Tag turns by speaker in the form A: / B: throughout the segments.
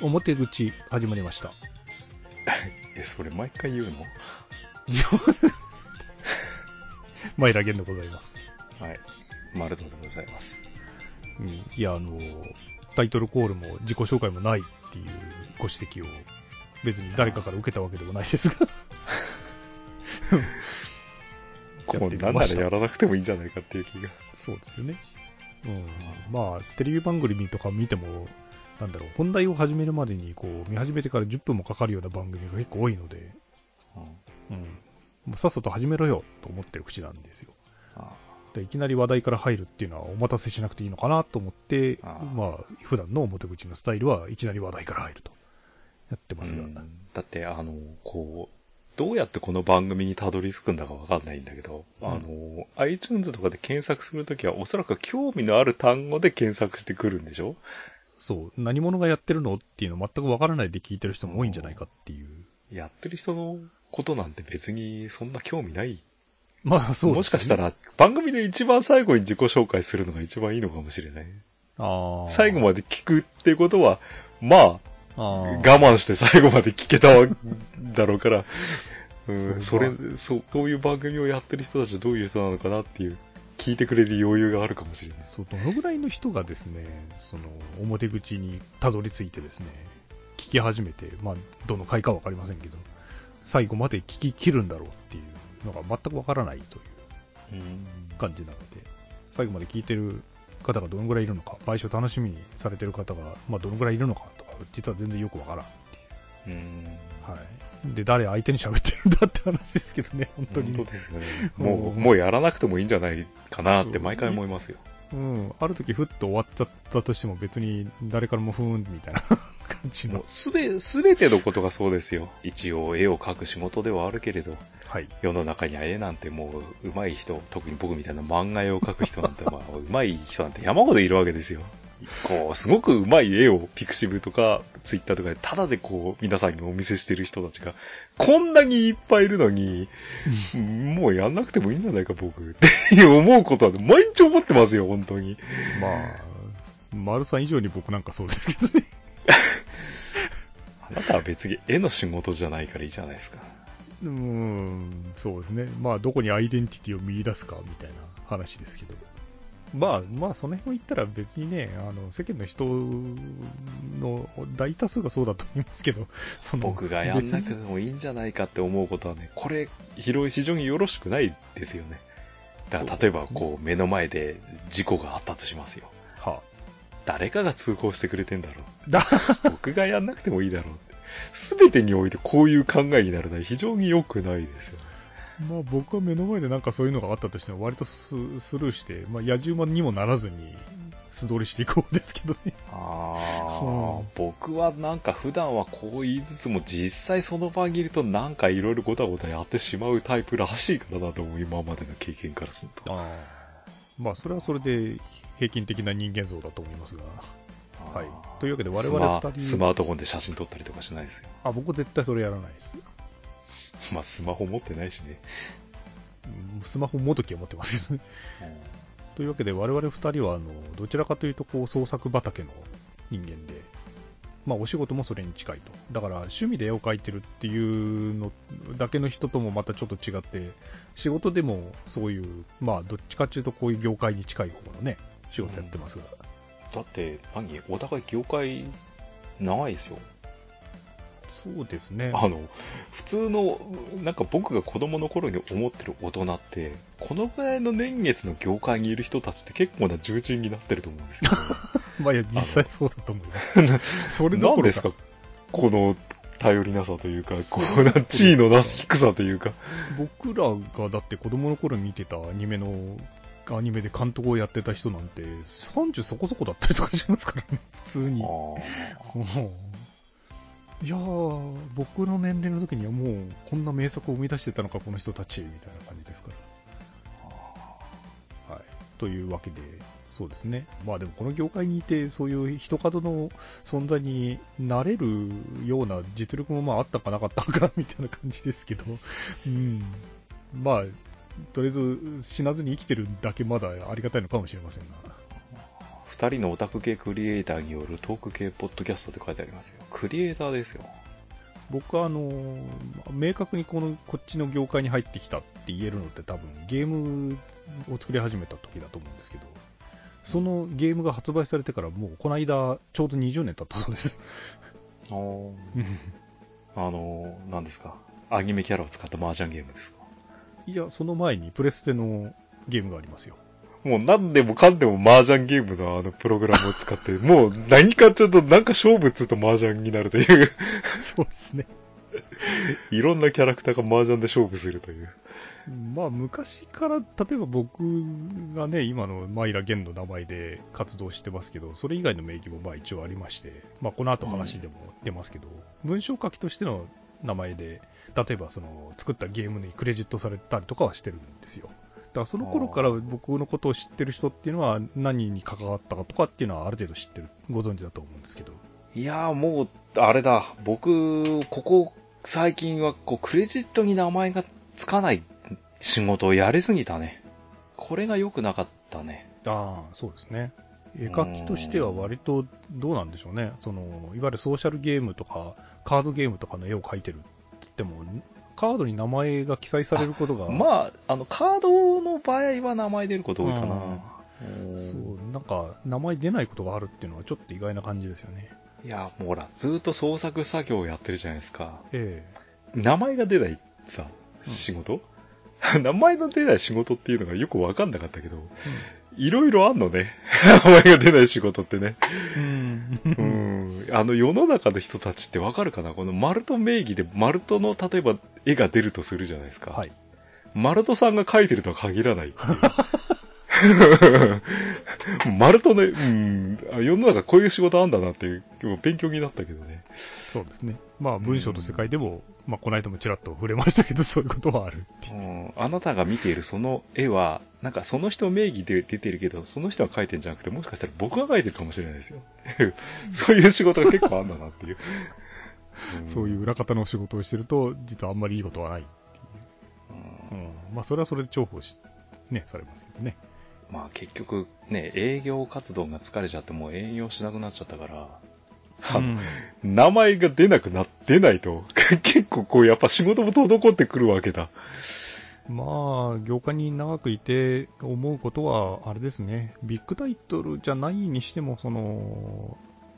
A: 表口始まりました。
B: え、それ毎回言うの？
A: マイラゲンでございます。
B: はい。マルトでございます。
A: うん、いや、あの、タイトルコールも自己紹介もないっていうご指摘を、別に誰かから受けたわけでもないですが。
B: こ
A: やっ
B: なんならやらなくてもいいんじゃないかっていう気が。
A: そうですよね。うん。まあ、テレビ番組とか見ても、なんだろう、本題を始めるまでに、こう、見始めてから10分もかかるような番組が結構多いので、
B: うん
A: うん。もうさっさと始めろよと思ってる口なんですよ。
B: あ
A: でいきなり話題から入るっていうのはお待たせしなくていいのかなと思って、まあ、普段の表口のスタイルはいきなり話題から入ると。やって
B: あ
A: ますが。
B: うんだって、あの、こう、どうやってこの番組にたどり着くんだかわかんないんだけど、
A: うん
B: あの、iTunes とかで検索するときはおそらく興味のある単語で検索してくるんでしょ？
A: そう、何者がやってるのっていうの全くわからないで聞いてる人も多いんじゃないかっていう。
B: やってる人のことなんて別にそんな興味ない。
A: まあ、そうね
B: もしかした、ら番組で一番最後に自己紹介するのが一番いいのかもしれない。
A: ああ。
B: 最後まで聞くっていうことは、まあ、我慢して最後まで聞けたわだろうから、うん、
A: そ
B: れ
A: ま、
B: そう、こういう番組をやってる人たちはどういう人なのかなっていう、聞いてくれる余裕があるかもしれない。
A: そう、どのぐらいの人がですね、その、表口にたどり着いてですね、聞き始めて、まあ、どの回かわかりませんけど、最後まで聞き切るんだろうっていうのが全くわからないという感じなので、最後まで聞いてる方がどのぐらいいるのか、毎週楽しみにされてる方が、まあ、どのぐらいいるのかとか、実は全然よくわからんう。
B: うん。
A: はい。で、誰相手に喋ってるんだって話ですけどね、本当に。
B: 本当ですよね。
A: うん
B: もう、もうやらなくてもいいんじゃないかなって毎回思いますよ。
A: うん。ある時ふっと終わっちゃったとしても別に誰からもふーんみたいな 感じの。
B: すべ、すべてのことがそうですよ。一応絵を描く仕事ではあるけれど、
A: はい。
B: 世の中には絵なんてもう上手い人、特に僕みたいな漫画絵を描く人なんて、まあ、上手い人なんて山ほどいるわけですよ。こう、すごく上手い絵をピクシブとかツイッターとかでタダでこう、皆さんにお見せしてる人たちが、こんなにいっぱいいるのに、もうやんなくてもいいんじゃないか僕って思うことは毎日思ってますよ、本当に。
A: まあ、丸さん以上に僕なんかそうですけどね。
B: あなたは別に絵の仕事じゃないからいいじゃないですか。
A: うーん、そうですね。まあ、どこにアイデンティティを見出すかみたいな話ですけど。まあ、まあ、その辺を言ったら別にね、あの、世間の人の大多数がそうだと思いますけど、その、
B: 僕がやんなくてもいいんじゃないかって思うことはね、これ、広い市場によろしくないですよね。だから例えば、こう、目の前で事故があったとしますよ。
A: は
B: 誰かが通報してくれてんだろう。
A: だ
B: 僕がやんなくてもいいだろうって。すべてにおいてこういう考えになるのは非常に良くないですよね。
A: まあ僕は目の前でなんかそういうのがあったとしても割とススルーして、まあ野獣馬にもならずに素通りしていこうですけどね。
B: あ
A: うん
B: あ、僕はなんか普段はこう言いつつも実際その場にいるとなんかいろいろごたごたやってしまうタイプらしいからなと思う、今までの経験からすると。
A: まあそれはそれで平均的な人間像だと思いますが。はい。というわけで我
B: ス
A: 々
B: マ
A: 二人、
B: スマートフォンで写真撮ったりとかしないですよ。
A: あ、僕絶対それやらないです。
B: まあスマホ持ってないしね。
A: うんスマホもどきは持ってますけどね。というわけで我々二人はあの、どちらかというとこう創作畑の人間で、まあお仕事もそれに近いと。だから趣味で絵を描いてるっていうのだけの人ともまたちょっと違って、仕事でもそういう、まあどっちかっていうとこういう業界に近い方のね、仕事やってますが。
B: だって、何？お互い業界長いですよ。
A: そうですね。
B: あの、普通の、なんか僕が子供の頃に思ってる大人って、このぐらいの年月の業界にいる人たちって結構な重鎮になってると思うんですけど、
A: まあいや、実際そうだと思います。それどこ
B: ですかこの頼りなさというか、こ
A: そう
B: うな地位のなす低さというか。
A: 僕らがだって子供の頃見てたアニメの、アニメで監督をやってた人なんて30そこそこだったりとかしますからね、普通に。いやー、僕の年齢の時にはもうこんな名作を生み出してたのか、この人たち、みたいな感じですから。はい。というわけで、そうですね。まあでもこの業界にいて、そういう人角の存在になれるような実力もまああったかなかったか、みたいな感じですけど、うん。まあ、とりあえず死なずに生きてるだけまだありがたいのかもしれませんが。
B: 普二人のオタク系クリエイターによるトーク系ポッドキャストって書いてありますよ。クリエイターですよ。
A: 僕はあのー明確にこのこっちの業界に入ってきたって言えるのって多分ゲームを作り始めた時だと思うんですけど、そのゲームが発売されてからもうこの間ちょうど20年経ったそうです。
B: あの、何ですか？アニメキャラを使った麻雀ゲームですか？
A: いや、その前にプレステのゲームがありますよ。
B: もう何でもかんでも麻雀ゲームのあのプログラムを使って、もう何かちょっとなんか勝負っつうと麻雀になるという、
A: そうですね。
B: いろんなキャラクターが麻雀で勝負するという。
A: まあ昔から、例えば僕がね、今のマイラ・ゲンの名前で活動してますけど、それ以外の名義もまあ一応ありまして、まあこの後話でも出ますけど、文章書きとしての名前で、例えばその作ったゲームにクレジットされたりとかはしてるんですよ。だからその頃から僕のことを知ってる人っていうのは何に関わったかとかっていうのはある程度知ってる、ご存知だと思うんですけど。
B: いやーもう、あれだ、僕、ここ最近はこうクレジットに名前がつかない仕事をやりすぎたね。これが良くなかったね。
A: ああ、そうですね。絵描きとしては割とどうなんでしょうね。その、いわゆるソーシャルゲームとか、カードゲームとかの絵を描いてるって言っても、カードに名前が記載されることが、
B: まあ、あの、カードの場合は名前出ること多いかな。うん
A: そう、なんか、名前出ないことがあるっていうのはちょっと意外な感じですよね。
B: いや、もうほら、ずーっと創作作業をやってるじゃないですか。
A: え
B: 名前が出ないさ、
A: うん
B: 仕事、名前の出ない仕事っていうのがよくわかんなかったけど、
A: え
B: いろいろあんのね。名前が出ない仕事ってね。
A: うん。
B: う
A: うん。
B: ん。あの世の中の人たちってわかるかな？このマルト名義でマルトの例えば絵が出るとするじゃないですか。
A: はい。
B: マルトさんが描いてるとは限らないい う。マルトね、うん、あ世の中こういう仕事あんだなっていう、勉強になったけどね。
A: そうですね。まあ、文章の世界でも、まあ、この間もちらっと触れましたけど、そういうことはあるっていう。
B: うん、あなたが見ているその絵は、なんかその人名義で出てるけど、その人が描いてるんじゃなくて、もしかしたら僕が描いてるかもしれないですよ。そういう仕事が結構あんだなっていう。ん
A: そういう裏方の仕事をしてると、実はあんまりいいことはない。
B: うん
A: うん。まあ、それはそれで重宝し、ね、されますけどね。
B: まあ結局ね、営業活動が疲れちゃってもう営業しなくなっちゃったから、あの名前が出なくな、出ないと、結構こうやっぱ仕事も滞ってくるわけだ。
A: まあ、業界に長くいて思うことは、あれですね、ビッグタイトルじゃないにしても、その、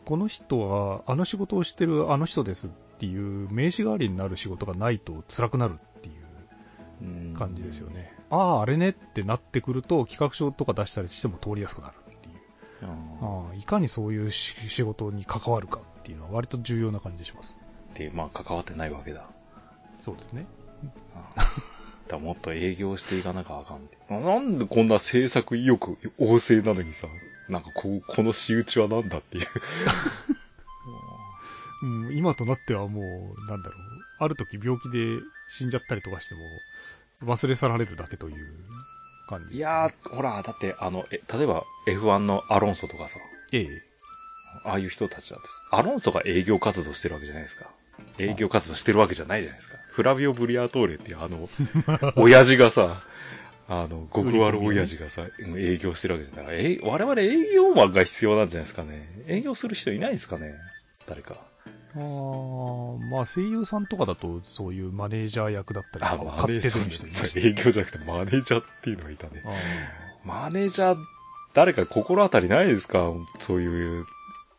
A: この人はあの仕事をしてるあの人ですっていう名刺代わりになる仕事がないと辛くなる感じですよね。ああ、あれねってなってくると企画書とか出したりしても通りやすくなるっていう。
B: うん。
A: ああいかにそういうし仕事に関わるかっていうのは割と重要な感じします。
B: で、まあ関わってないわけだ。
A: そうですね。
B: だもっと営業していかなきゃあかんって。なんでこんな制作意欲旺盛なのにさ、なんかこう、この仕打ちはなんだっていう。
A: うん、今となってはもう、なんだろう、ある時病気で死んじゃったりとかしても、忘れ去られるだけという感じね、
B: いやー、ほら、だってあの、え、例えば F1 のアロンソとかさ、
A: ええ。
B: ああいう人たちなんです。アロンソが営業活動してるわけじゃないですか。営業活動してるわけじゃないじゃないですか。フラビオ・ブリアートーレっていうあの、親父がさ、あの、極悪親父がさ、うん営業してるわけじゃない。え、我々営業マンが必要なんじゃないですかね。営業する人いないですかね誰か。
A: あーまあ声優さんとかだとそういうマネージャー役だったり
B: あ、
A: とかを
B: マネージャ
A: 買ってまし。
B: 営業じゃなくてマネージャーっていうのがいたね。
A: あ
B: マネージャー、誰か心当たりないですか？そういう、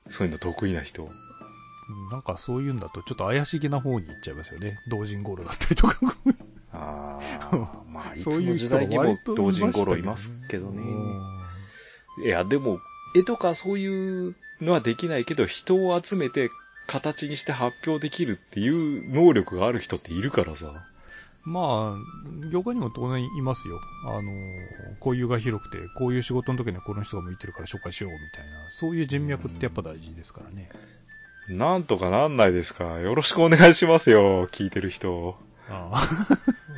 B: そういうの得意な人。
A: ーなんかそういうんだとちょっと怪しげな方に行っちゃいますよね。同人ゴロだったりとか。
B: ああ、まあ、いつ
A: そういう人
B: の時代にも同人頃い
A: い
B: ま
A: ます
B: けどね。
A: うん
B: いや、でも、絵とかそういうのはできないけど、人を集めて形にして発表できるっていう能力がある人っているからさ。
A: まあ、業界にも当然いますよ。あの、交友が広くて、こういう仕事の時にはこの人が向いてるから紹介しようみたいな、そういう人脈ってやっぱ大事ですからね。
B: なんとかなんないですかよろしくお願いしますよ、聞いてる人。
A: ああ、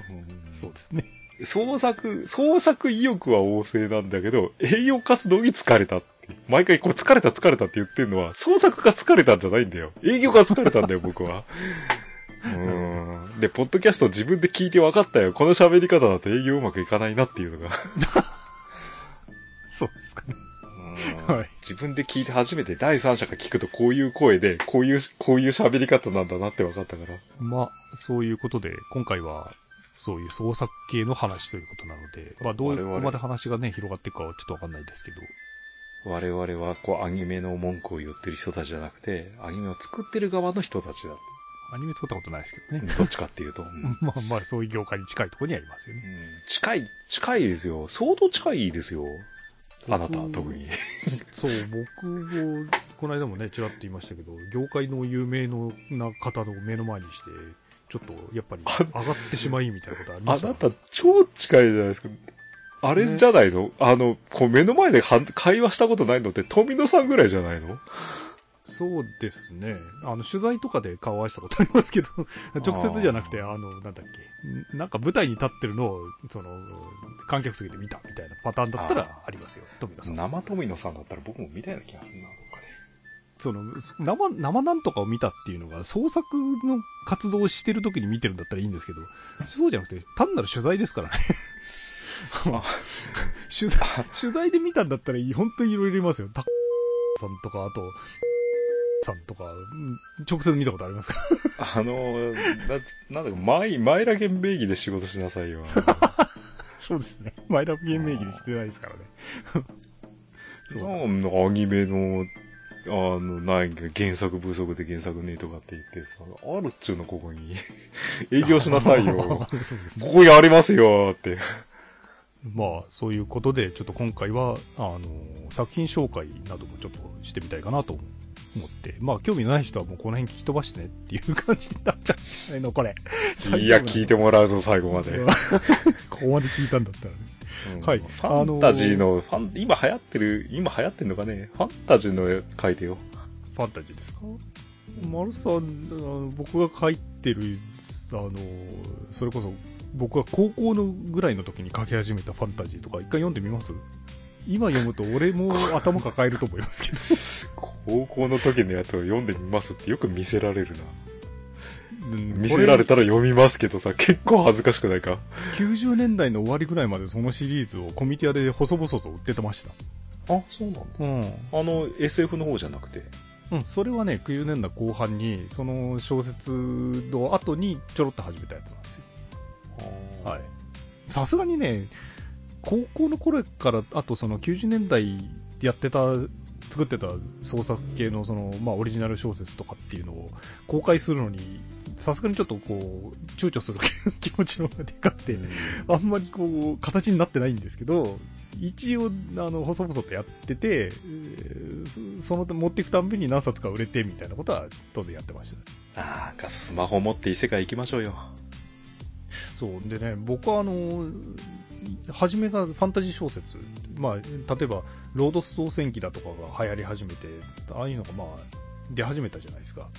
B: うん
A: そうですね。
B: 創作、創作意欲は旺盛なんだけど、営業活動に疲れたって。毎回こう疲れた疲れたって言ってるのは、創作が疲れたんじゃないんだよ。営業が疲れたんだよ、僕は。うーん。で、ポッドキャスト自分で聞いて分かったよ。この喋り方だと営業うまくいかないなっていうのが。
A: そうですかね。
B: う
A: はい
B: 自分で聞いて初めて第三者が聞くとこういう声で、こういう、こういう喋り方なんだなって分かったから。
A: まあ、そういうことで、今回は、そういう創作系の話ということなので、まあ、どういうここまで話がね、広がっていくかはちょっとわかんないですけど、
B: 我々は、こう、アニメの文句を言ってる人たちじゃなくて、アニメを作ってる側の人たちだ。
A: アニメ作ったことないですけどね。
B: どっちかっていうと。うん
A: まあまあ、そういう業界に近いところにはいますよね。
B: うん近い、近いですよ。相当近いですよ。あなた、
A: 僕
B: 特に。
A: そう、僕も、この間もね、ちらっと言いましたけど、業界の有名のな方の目の前にして、ちょっと、やっぱり、
B: あ
A: 上がってしまいみたいなことありました
B: あなた、超近いじゃないですか。あれじゃないの、あの、こう目の前では会話したことないのって富野さんぐらいじゃないの？
A: そうですね。あの、取材とかで顔合わせたことありますけど、直接じゃなくて、あの、なんだっけ、んなんか舞台に立ってるのを、その、観客席で見たみたいなパターンだったら
B: あ
A: りますよ、富野さん。
B: 生富野さんだったら僕も見たような気がするな、どっかで。
A: その、生、生なんとかを見たっていうのが、創作の活動をしてる時に見てるんだったらいいんですけど、そうじゃなくて、単なる取材ですからね。
B: あ
A: 取材、取材で見たんだったら、本当にいろいろいますよ。たさんとか、あと、さんとか、うん直接見たことありますか？
B: あの、な、なんだか、前、前ら源名義で仕事しなさいよ。
A: そうですね。マイラブゲーム名義でしてないですからね。そ う
B: なんだアニメの、あの、ない原作不足で原作ねえとかって言ってさ、あるっちゅうの、ここに。営業しなさいよ。
A: そうですね。
B: ここやりますよって。
A: まあ、そういうことで、ちょっと今回は、あの、作品紹介などもちょっとしてみたいかなと思って、まあ、興味のない人はもうこの辺聞き飛ばしてねっていう感じになっちゃうんじゃないの、これ。
B: いや、聞いてもらうぞ、最後まで。
A: ここまで聞いたんだったらね。
B: うん
A: はい
B: ファンタジーの、ファン、今流行ってる、今流行ってるのかね、ファンタジーの書いてよ。
A: ファンタジーですか？丸さん、あの僕が書いてる、あの、それこそ、僕が高校のぐらいの時に書き始めたファンタジーとか、一回読んでみます？今読むと俺も頭抱えると思いますけど。
B: 高校の時のやつを読んでみますってよく見せられるな。
A: うん
B: 見せられたら読みますけどさ、結構恥ずかしくないか
A: ？90年代の終わりぐらいまでそのシリーズをコミティアで細々と売っててました。
B: あ、そうなんだ。
A: うん。
B: あの、SF の方じゃなくて？
A: うん、それはね、90年代後半に、その小説の後にちょろっと始めたやつなんですよ。はい。さすがにね、高校の頃から、あとその90年代やってた、作ってた創作系のその、まあオリジナル小説とかっていうのを公開するのに、さすがにちょっとこう、躊躇する 気持ちの方がでかくて、あんまりこう、形になってないんですけど、一応、あの、細々とやってて、その持っていくたんびに何冊か売れてみたいなことは当然やってました。
B: なんかスマホ持って異世界行きましょうよ。
A: そう。でね、僕はあの、初めがファンタジー小説。まあ、例えば、ロードストー戦記だとかが流行り始めて、ああいうのがまあ、出始めたじゃないですか。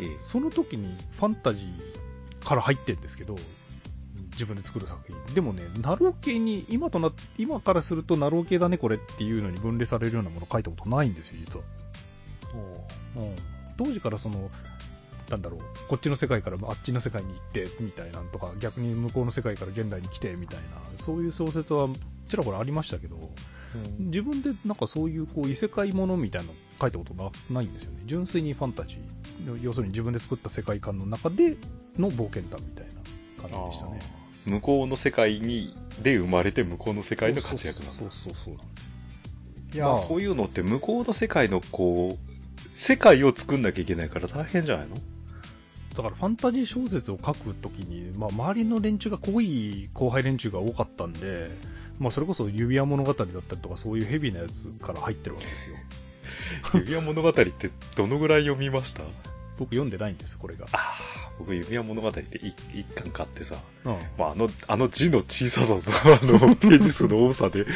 B: ええ
A: その時にファンタジーから入ってるんですけど、自分で作る作品。でもね、なろう系に、今とな、今からするとなろう系だね、これっていうのに分類されるようなもの書いたことないんですよ、実は。うん、当時からその、なんだろう、こっちの世界からあっちの世界に行って、みたいなんとか、逆に向こうの世界から現代に来て、みたいな、そういう小説はちらほらありましたけど、自分でなんかそういうこう異世界ものみたいなの書いたことなないんですよね。純粋にファンタジー。要するに自分で作った世界観の中での冒険談みたいな感じでしたね。
B: 向こうの世界に、で生まれて向こうの世界の活躍なんだ
A: そう。そうそうそうなんです。
B: いや、
A: まあ
B: そういうのって向こうの世界のこう、世界を作んなきゃいけないから大変じゃないの？
A: だからファンタジー小説を書くときに、まあ、周りの連中が濃い後輩連中が多かったんで、まあ、それこそ指輪物語だったりとかそういうヘビーなやつから入ってるわけですよ。
B: 指輪物語ってどのぐらい読みました？
A: 僕読んでないんです、これが。
B: ああ、僕指輪物語って一一巻買ってさ、
A: うん。
B: まあ、あの、あの字の小ささと、あの、ページ数の多さで、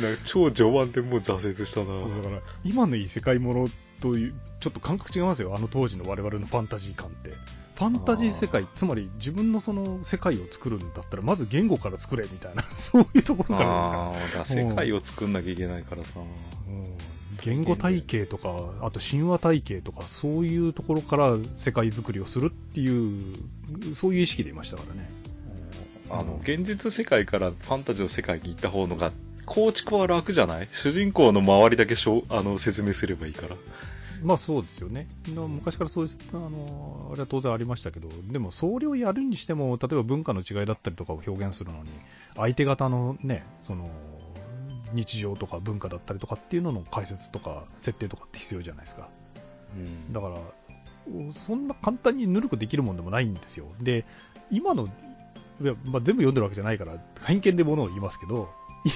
B: なんか超序盤でもう挫折したな。
A: そうだから、今の異世界ものという、ちょっと感覚違いますよ、あの当時の我々のファンタジー感って。ファンタジー世界、つまり自分のその世界を作るんだったら、まず言語から作れみたいな、そういうところから
B: ああ、だから世界を作んなきゃいけないからさ。
A: うん言語体系とか、あと神話体系とか、そういうところから世界作りをするっていう、そういう意識でいましたからね。
B: あの、現実世界からファンタジーの世界に行った方のが、構築は楽じゃない？主人公の周りだけしょあの説明すればいいから。
A: まあそうですよね。の昔からそうです、あの、あれは当然ありましたけど、でも総量やるにしても、例えば文化の違いだったりとかを表現するのに、相手方のね、その、日常とか文化だったりとかっていうのの解説とか設定とかって必要じゃないですか。
B: うん。
A: だから、そんな簡単にぬるくできるもんでもないんですよ。で、今の、いやまあ、全部読んでるわけじゃないから、偏見でものを言いますけど、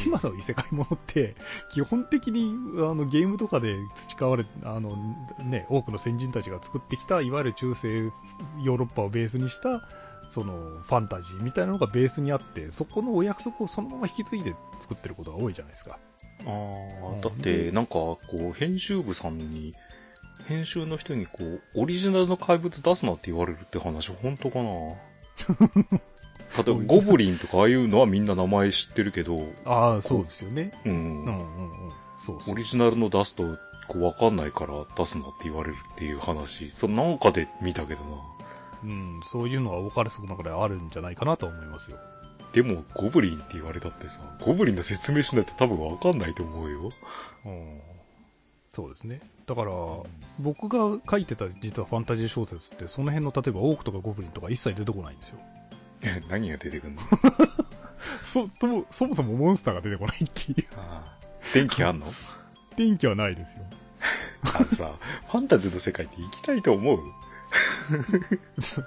A: 今の異世界ものって、基本的にあのゲームとかで培われ、あのね、多くの先人たちが作ってきた、いわゆる中世ヨーロッパをベースにした、そのファンタジーみたいなのがベースにあって、そこのお約束をそのまま引き継いで作ってることが多いじゃないですか。
B: ああ、だって、なんか、こう、編集部さんに、編集の人に、こう、オリジナルの怪物出すなって言われるって話、本当かな？例えば、ゴブリンとかああいうのはみんな名前知ってるけど、
A: ああ、そうですよね。
B: うん
A: うんうんうん。そう
B: オリジナルの出すと、こう、わかんないから出すなって言われるっていう話、そのなんかで見たけどな。
A: うん、そういうのは多かれ少なかれあるんじゃないかなとは思いますよ。
B: でも、ゴブリンって言われたってさ、ゴブリンの説明しないと多分わかんないと思うよ。
A: うん、そうですね。だから、僕が書いてた実はファンタジー小説って、その辺の例えばオークとかゴブリンとか一切出てこないんですよ。
B: 何が出てくるの？
A: そ、とも、そもそもモンスターが出てこないっていう。
B: あー電気あんの？
A: 電気はないですよ。
B: あのさ、ファンタジーの世界って行きたいと思う？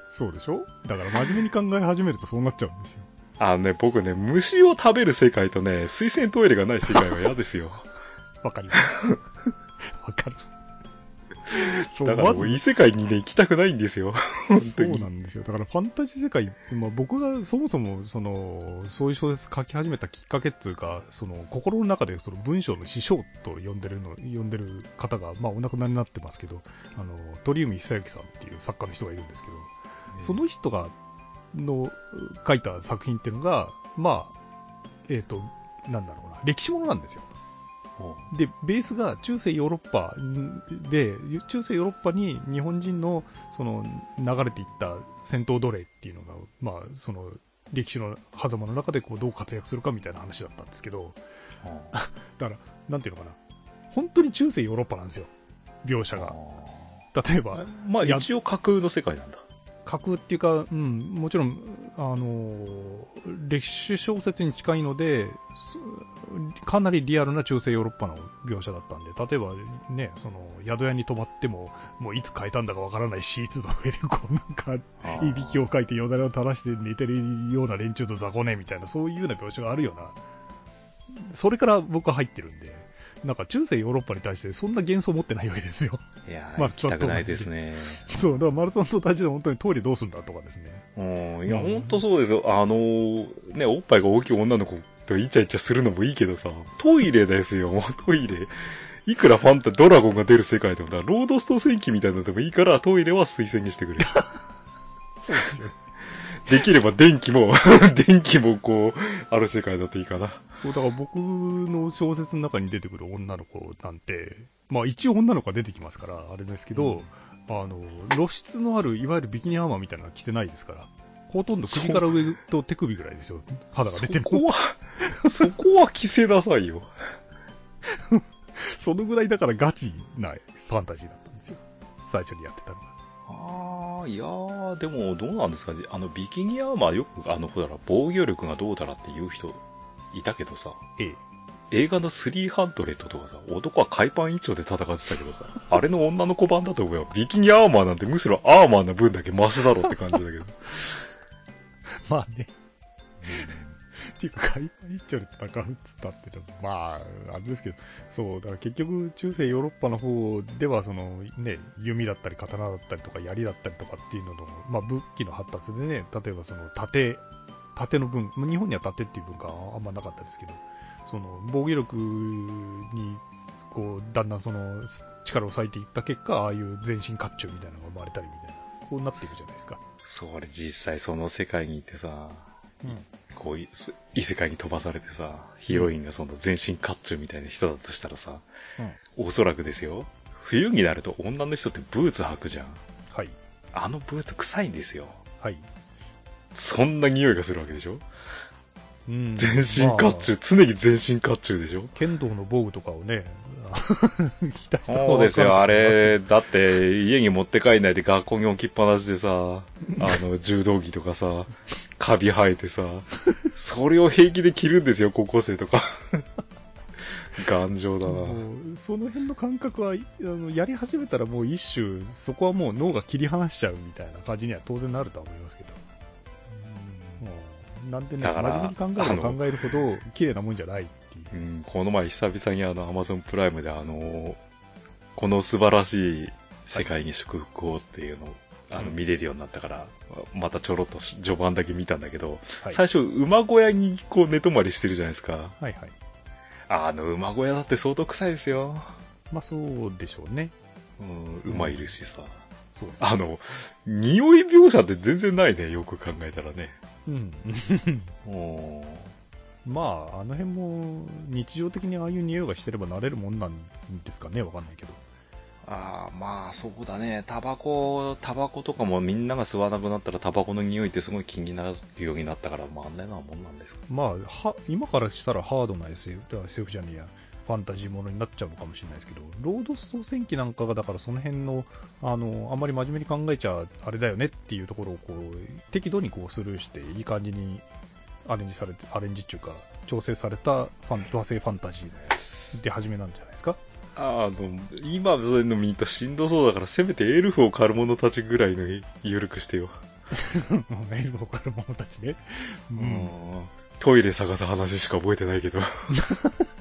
A: そうでしょ？だから真面目に考え始めるとそうなっちゃうんですよ。
B: あのね、僕ね、虫を食べる世界とね、水洗トイレがない世界は嫌ですよ。
A: わかります。わかる。そう、
B: だからもう異世界にね、行きたくないんですよ。本当
A: そう
B: に。
A: なんですよ。だからファンタジー世界、まあ、僕がそもそも、その、そういう小説書き始めたきっかけっていうか、その、心の中でその文章の師匠と呼んでるの、呼んでる方が、まあ、お亡くなりになってますけど、あの、鳥海久之さんっていう作家の人がいるんですけど、その人が、の、書いた作品っていうのが、まあ、えっ、と、なんだろうな、歴史ものなんですよ。で、ベースが中世ヨーロッパで、中世ヨーロッパに日本人のその流れていった戦闘奴隷っていうのが、まあ、その歴史の狭間の中でこうどう活躍するかみたいな話だったんですけど、だから、なんていうのかな、本当に中世ヨーロッパなんですよ、描写が。例えば、
B: まあ
A: や
B: 一応架空の世界なんだ。
A: 架空っていうか、うん、もちろん、あの歴史小説に近いので、かなりリアルな中世ヨーロッパの描写だったんで、例えばね、その、宿屋に泊まっても、もういつ変えたんだかわからないシーツの上で、こうなんか、いびきをかいてよだれを垂らして寝てるような連中と雑魚ねみたいな、そういうような描写があるような、それから僕は入ってるんで、なんか中世ヨーロッパに対してそんな幻想を持ってないわけですよ。
B: いやー、
A: まあ
B: 行きたくないですね。
A: そう、だからマルソンと大事で本当にトイレどうすんだとかですね。
B: うん、いや、
A: うん
B: ほんとそうですよ。あのーね、おっぱいが大きい女の子とイチャイチャするのもいいけどさ、トイレですよ、トイレ。いくらファンタ、ドラゴンが出る世界でもだ、ロードスト戦記みたいなのでもいいから、トイレは推薦にしてくれ。
A: そうですよ。
B: できれば電気も、電気もこう、ある世界だといいかな。
A: そうだから僕の小説の中に出てくる女の子なんて、まあ一応女の子が出てきますから、あれですけど、あの、露出のある、いわゆるビキニアーマーみたいなの着てないですから、ほとんど首から上と手首ぐらいですよ、肌が出てる。
B: そこは、そこは着せなさいよ。
A: そのぐらいだからガチなファンタジーだったんですよ。最初にやってたのが。
B: ああ、いやー、でもどうなんですかね。あの、ビキニアーマーよく、あの、ほら、防御力がどうだらって言う人いたけどさ、
A: ええ。
B: 映画の300とかさ、男は海パン一丁で戦ってたけどさ、あれの女の子版だと思えば、ビキニアーマーなんてむしろアーマーな分だけマシだろって感じだけど。
A: まあね。ていうか、海パン一丁で戦うっつったってのは、まあ、あれですけど、そう、だから結局、中世ヨーロッパの方では、その、ね、弓だったり、刀だったりとか、槍だったりとかっていうのの、まあ、武器の発達でね、例えばその、盾、盾の文、日本には盾っていう文化はあんまなかったですけど、その、防御力に、こう、だんだんその、力を割いていった結果、ああいう全身甲冑みたいなのが生まれたりみたいな、こうなっていくじゃないですか。
B: それ実際その世界に行ってさ、
A: うん。
B: こう異世界に飛ばされてさ、ヒロインがその全身甲冑みたいな人だとしたらさ、
A: うん。
B: おそらくですよ。冬になると女の人ってブーツ履くじゃん。
A: はい。
B: あのブーツ臭いんですよ。
A: はい。
B: そんな匂いがするわけでしょ？
A: うん
B: 全身甲冑、
A: まあ
B: 常に全身甲冑でしょ？
A: 剣道の防具とかをね、着た
B: そうですよ、あれ、だって家に持って帰んないで学校に置きっぱなしでさ、あの、柔道着とかさ、カビ生えてさ、それを平気で着るんですよ、高校生とか。頑丈だな。
A: その辺の感覚は、あのやり始めたらもう一種、そこはもう脳が切り離しちゃうみたいな感じには当然なるとは思いますけど。うんなんでね、
B: だから
A: 真面目に考えれば考えるほど、綺麗なもんじゃないっていう
B: う。ん、この前久々にあの、アマゾンプライムであの、この素晴らしい世界に祝福をっていうのを、あの、
A: うん
B: 見れるようになったから、またちょろっと序盤だけ見たんだけど、
A: はい、
B: 最初馬小屋にこう寝泊まりしてるじゃないですか。
A: はいはい。
B: あの馬小屋だって相当臭いですよ。
A: まあそうでしょうね。
B: うん、馬いるしさ。
A: そう。
B: あの、匂い描写って全然ないね、よく考えたらね。
A: うん。
B: お
A: まあ、あの辺も日常的にああいう匂いがしてれば慣れるもんなんですかね、わかんないけど。
B: ああ、まあそうだね。タバコ、タバコとかもみんなが吸わなくなったらタバコの匂いってすごい気になるようになったから、まああんなようなもんなんですか。
A: まあ、は今からしたらハードな SF、SF じゃねえや、ファンタジーものになっちゃうのかもしれないですけど、ロードスト戦記なんかが、だからその辺の、あの、あんまり真面目に考えちゃあれだよねっていうところを、こう、適度にこうスルーして、いい感じにアレンジされて、アレンジっていうか、調整されたファン和製ファンタジーの出始めなんじゃないですか？
B: あの、今の見るとしんどそうだから、せめてエルフを狩る者たちぐらいの緩くしてよ。
A: エルフを狩る者たちね。う
B: うんん。トイレ探す話しか覚えてないけど。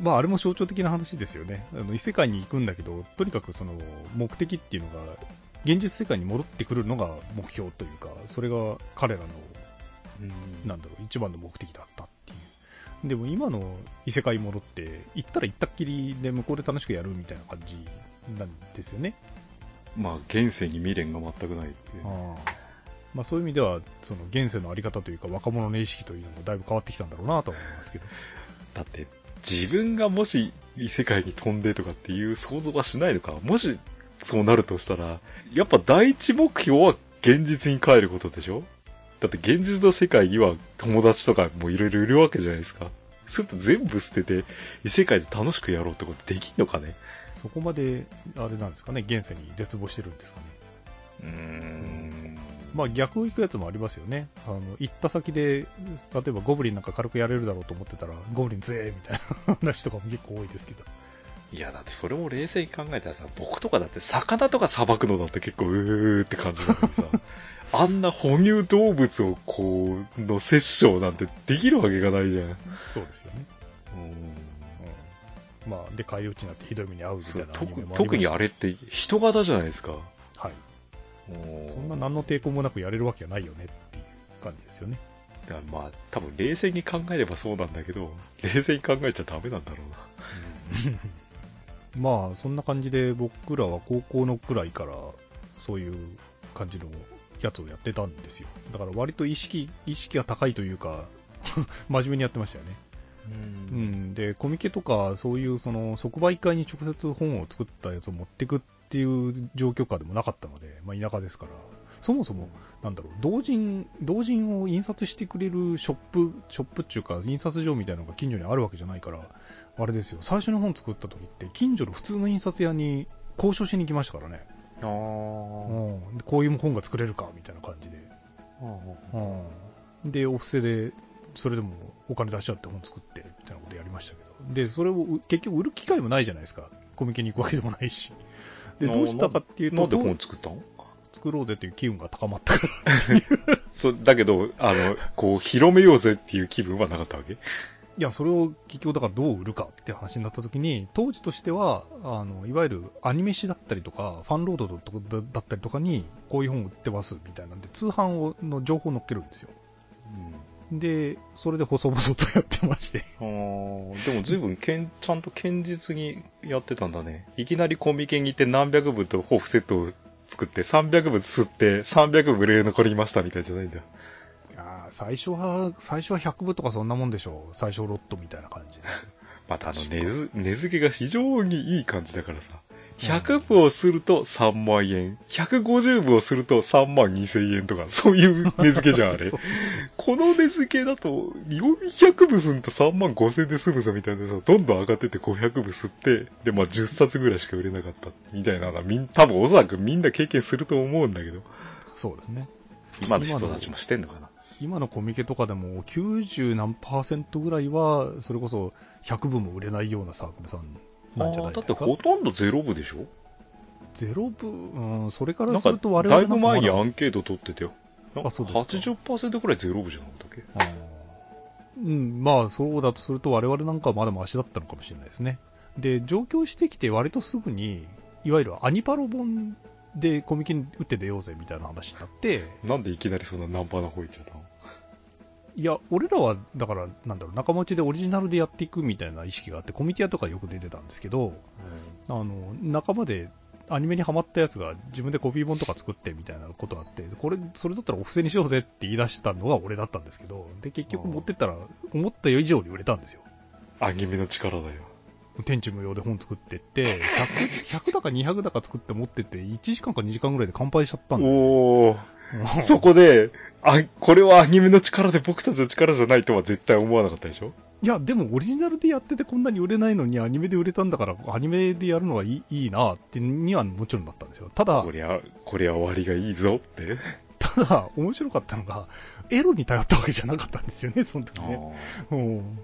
A: まあ、あれも象徴的な話ですよね。あの異世界に行くんだけど、とにかくその目的っていうのが、現実世界に戻ってくるのが目標というか、それが彼らの、なんだろう、一番の目的だったっていう。でも今の異世界戻って、行ったら行ったっきりで向こうで楽しくやるみたいな感じなんですよね。
B: まあ、現世に未練が全くないっていう。
A: ああまあ、そういう意味では、その現世のあり方というか、若者の意識というのもだいぶ変わってきたんだろうなとは思いますけど。
B: だって、自分がもし異世界に飛んでとかっていう想像はしないのか。もしそうなるとしたら、やっぱ第一目標は現実に帰ることでしょ？だって現実の世界には友達とかもいろいろいるわけじゃないですか。それと全部捨てて異世界で楽しくやろうってことできんのかね？
A: そこまで、あれなんですかね、現世に絶望してるんですかね？
B: うーん。
A: まあ逆を行くやつもありますよね。あの、行った先で、例えばゴブリンなんか軽くやれるだろうと思ってたら、ゴブリン強えみたいな話とかも結構多いですけど。
B: いや、だってそれも冷静に考えたらさ、僕とかだって魚とかさばくのだって結構うーって感じだけどさ、あんな哺乳動物をこう、の殺生なんてできるわけがないじゃん。
A: そうですよね。
B: うん
A: うん。まあ、で、返り討ちになってひどい目に遭うみた
B: そ
A: いうな
B: 特にあれって人型じゃないですか。
A: はい。そんな何の抵抗もなくやれるわけがないよねっていう感じですよね。
B: だからまあ、多分冷静に考えればそうなんだけど、冷静に考えちゃダメなんだろうな。
A: まあ、そんな感じで僕らは高校のくらいから、そういう感じのやつをやってたんですよ。だから割と意識、意識が高いというか、真面目にやってましたよね。
B: う
A: う。ん。で、コミケとか、そういうその即売会に直接本を作ったやつを持っていくっていう状況下でもなかったので、まあ田舎ですから、そもそも、なんだろう、同人、同人を印刷してくれるショップ、ショップっていうか、印刷所みたいなのが近所にあるわけじゃないから、あれですよ、最初の本作った時って、近所の普通の印刷屋に交渉しに行きましたからね。
B: あー
A: うん。でこういう本が作れるか、みたいな感じで。うん。で、お布施で、それでもお金出しちゃって本作って、みたいなことやりましたけど。で、それをう結局売る機会もないじゃないですか。コミケに行くわけでもないし。で、どうしたかっていうと、
B: なんで
A: どう
B: 本作ったの？
A: 作ろうぜという機運が高まったから。
B: そだけど、あの、こう、広めようぜっていう気分はなかったわけ？
A: いや、それを結局だからどう売るかって話になった時に、当時としては、あの、いわゆるアニメ誌だったりとか、ファンロードだったりとかに、こういう本売ってますみたいなんで、通販をの情報を載っけるんですよ。で、それで細々とやってまして。
B: あーでも随分けん、ちゃんと堅実にやってたんだね。いきなりコミケに行って何百部とホフセットを作って300部吸って300部売れ残りましたみたいじゃないんだ。
A: あー最初は、最初は100部とかそんなもんでしょう。最初ロットみたいな感じで。
B: またあの根付けが非常にいい感じだからさ。100部をすると3万円。150部をすると3万2千円とか、そういう値付けじゃん、あれ。この値付けだと、400部すると3万5千で済むぞみたいなさ、どんどん上がってって500部吸って、で、まあ10冊ぐらいしか売れなかった、みたいなのは、みん、多分おそらくみんな経験すると思うんだけど、
A: そうですね。
B: 今の人たちもしてんのかな。
A: 今のコミケとかでも90何パーセントぐらいは、それこそ100部も売れないようなサークルさんなんじゃない？ですか。
B: だってほとんどゼロ部でしょ？
A: ゼロ部、うん、それからすると我々
B: だいぶ前にアンケート取ってたよ。なんか
A: あそうですか。
B: 80%くらいゼロ部じゃなかったっけ？
A: うん、まあそうだとすると我々なんかはまだマシだったのかもしれないですね。で、上京してきて割とすぐに、いわゆるアニパロ本でコミケに打って出ようぜみたいな話になって、
B: なんでいきなりそんなナンパな方行っちゃったの？
A: いや、俺らは、だから、なんだろう、仲間内でオリジナルでやっていくみたいな意識があって、コミティアとかよく出てたんですけど、あの、仲間でアニメにハマったやつが自分でコピー本とか作ってみたいなことがあって、これ、それだったらお布施にしようぜって言い出したのが俺だったんですけど、で、結局持ってったら、思った以上に売れたんですよ。
B: アニメの力だよ。
A: 天地無用で本作ってって、100, 100だか200だか作って持ってって、1時間か2時間ぐらいで乾杯しちゃったんで。
B: おそこで、あ、これはアニメの力で僕たちの力じゃないとは絶対思わなかったでしょ？
A: いや、でもオリジナルでやっててこんなに売れないのにアニメで売れたんだから、アニメでやるのはいいいいなってにはもちろんだったんですよ。ただ
B: こ、りゃ、こりゃ終わりがいいぞって。
A: ただ、面白かったのが、エロに頼ったわけじゃなかったんですよね、その時ね。うん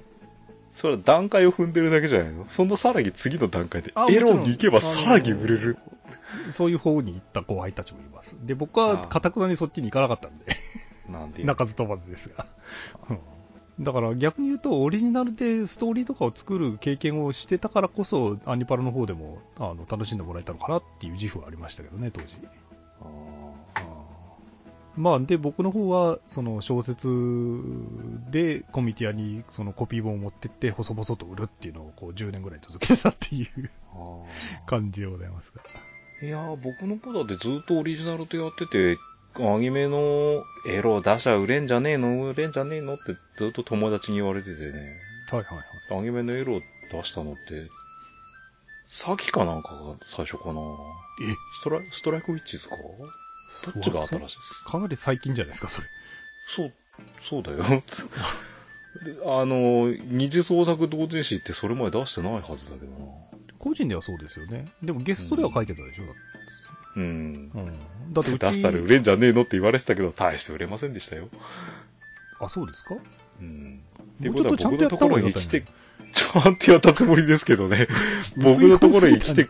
B: それは段階を踏んでるだけじゃないの？そのさらに次の段階で
A: あ、
B: エロに行けばさらに売れる。
A: そういう方に行った後輩たちもいます。で、僕は、かたくなにそっちに行かなかったんで、
B: なんで？
A: 鳴かず飛ばずですが。うんだから逆に言うと、オリジナルでストーリーとかを作る経験をしてたからこそ、アニパラの方でもあの楽しんでもらえたのかなっていう自負はありましたけどね、当時。まあ、で、僕の方は、その小説でコミティアにそのコピー本を持ってって、細々と売るっていうのをこう10年ぐらい続けてたっていう感じでございますが。
B: いやー、僕の子だってずっとオリジナルでやってて、アニメのエロ出しゃ売れんじゃねえの売れんじゃねえのってずっと友達に言われててね。
A: はいはいはい。
B: アニメのエロ出したのって、サキかなんかが最初かな
A: え？
B: ストライストライクウィッチですか？どっちが新しいです？
A: かなり最近じゃないですか、それ。
B: そう、そうだよ。で あの、二次創作同人誌ってそれまで出してないはずだけどな。
A: 個人ではそうですよね。でもゲストでは書いてたでしょ、だって
B: うん。
A: うん。だって
B: 出したら売れんじゃねえのって言われてたけど、大して売れませんでしたよ。
A: あ、そうですか？
B: うん。ってことは
A: ちょっとちゃんとやった
B: 僕のところに来て、ちゃんとやったつもりですけどね。僕のところに来て、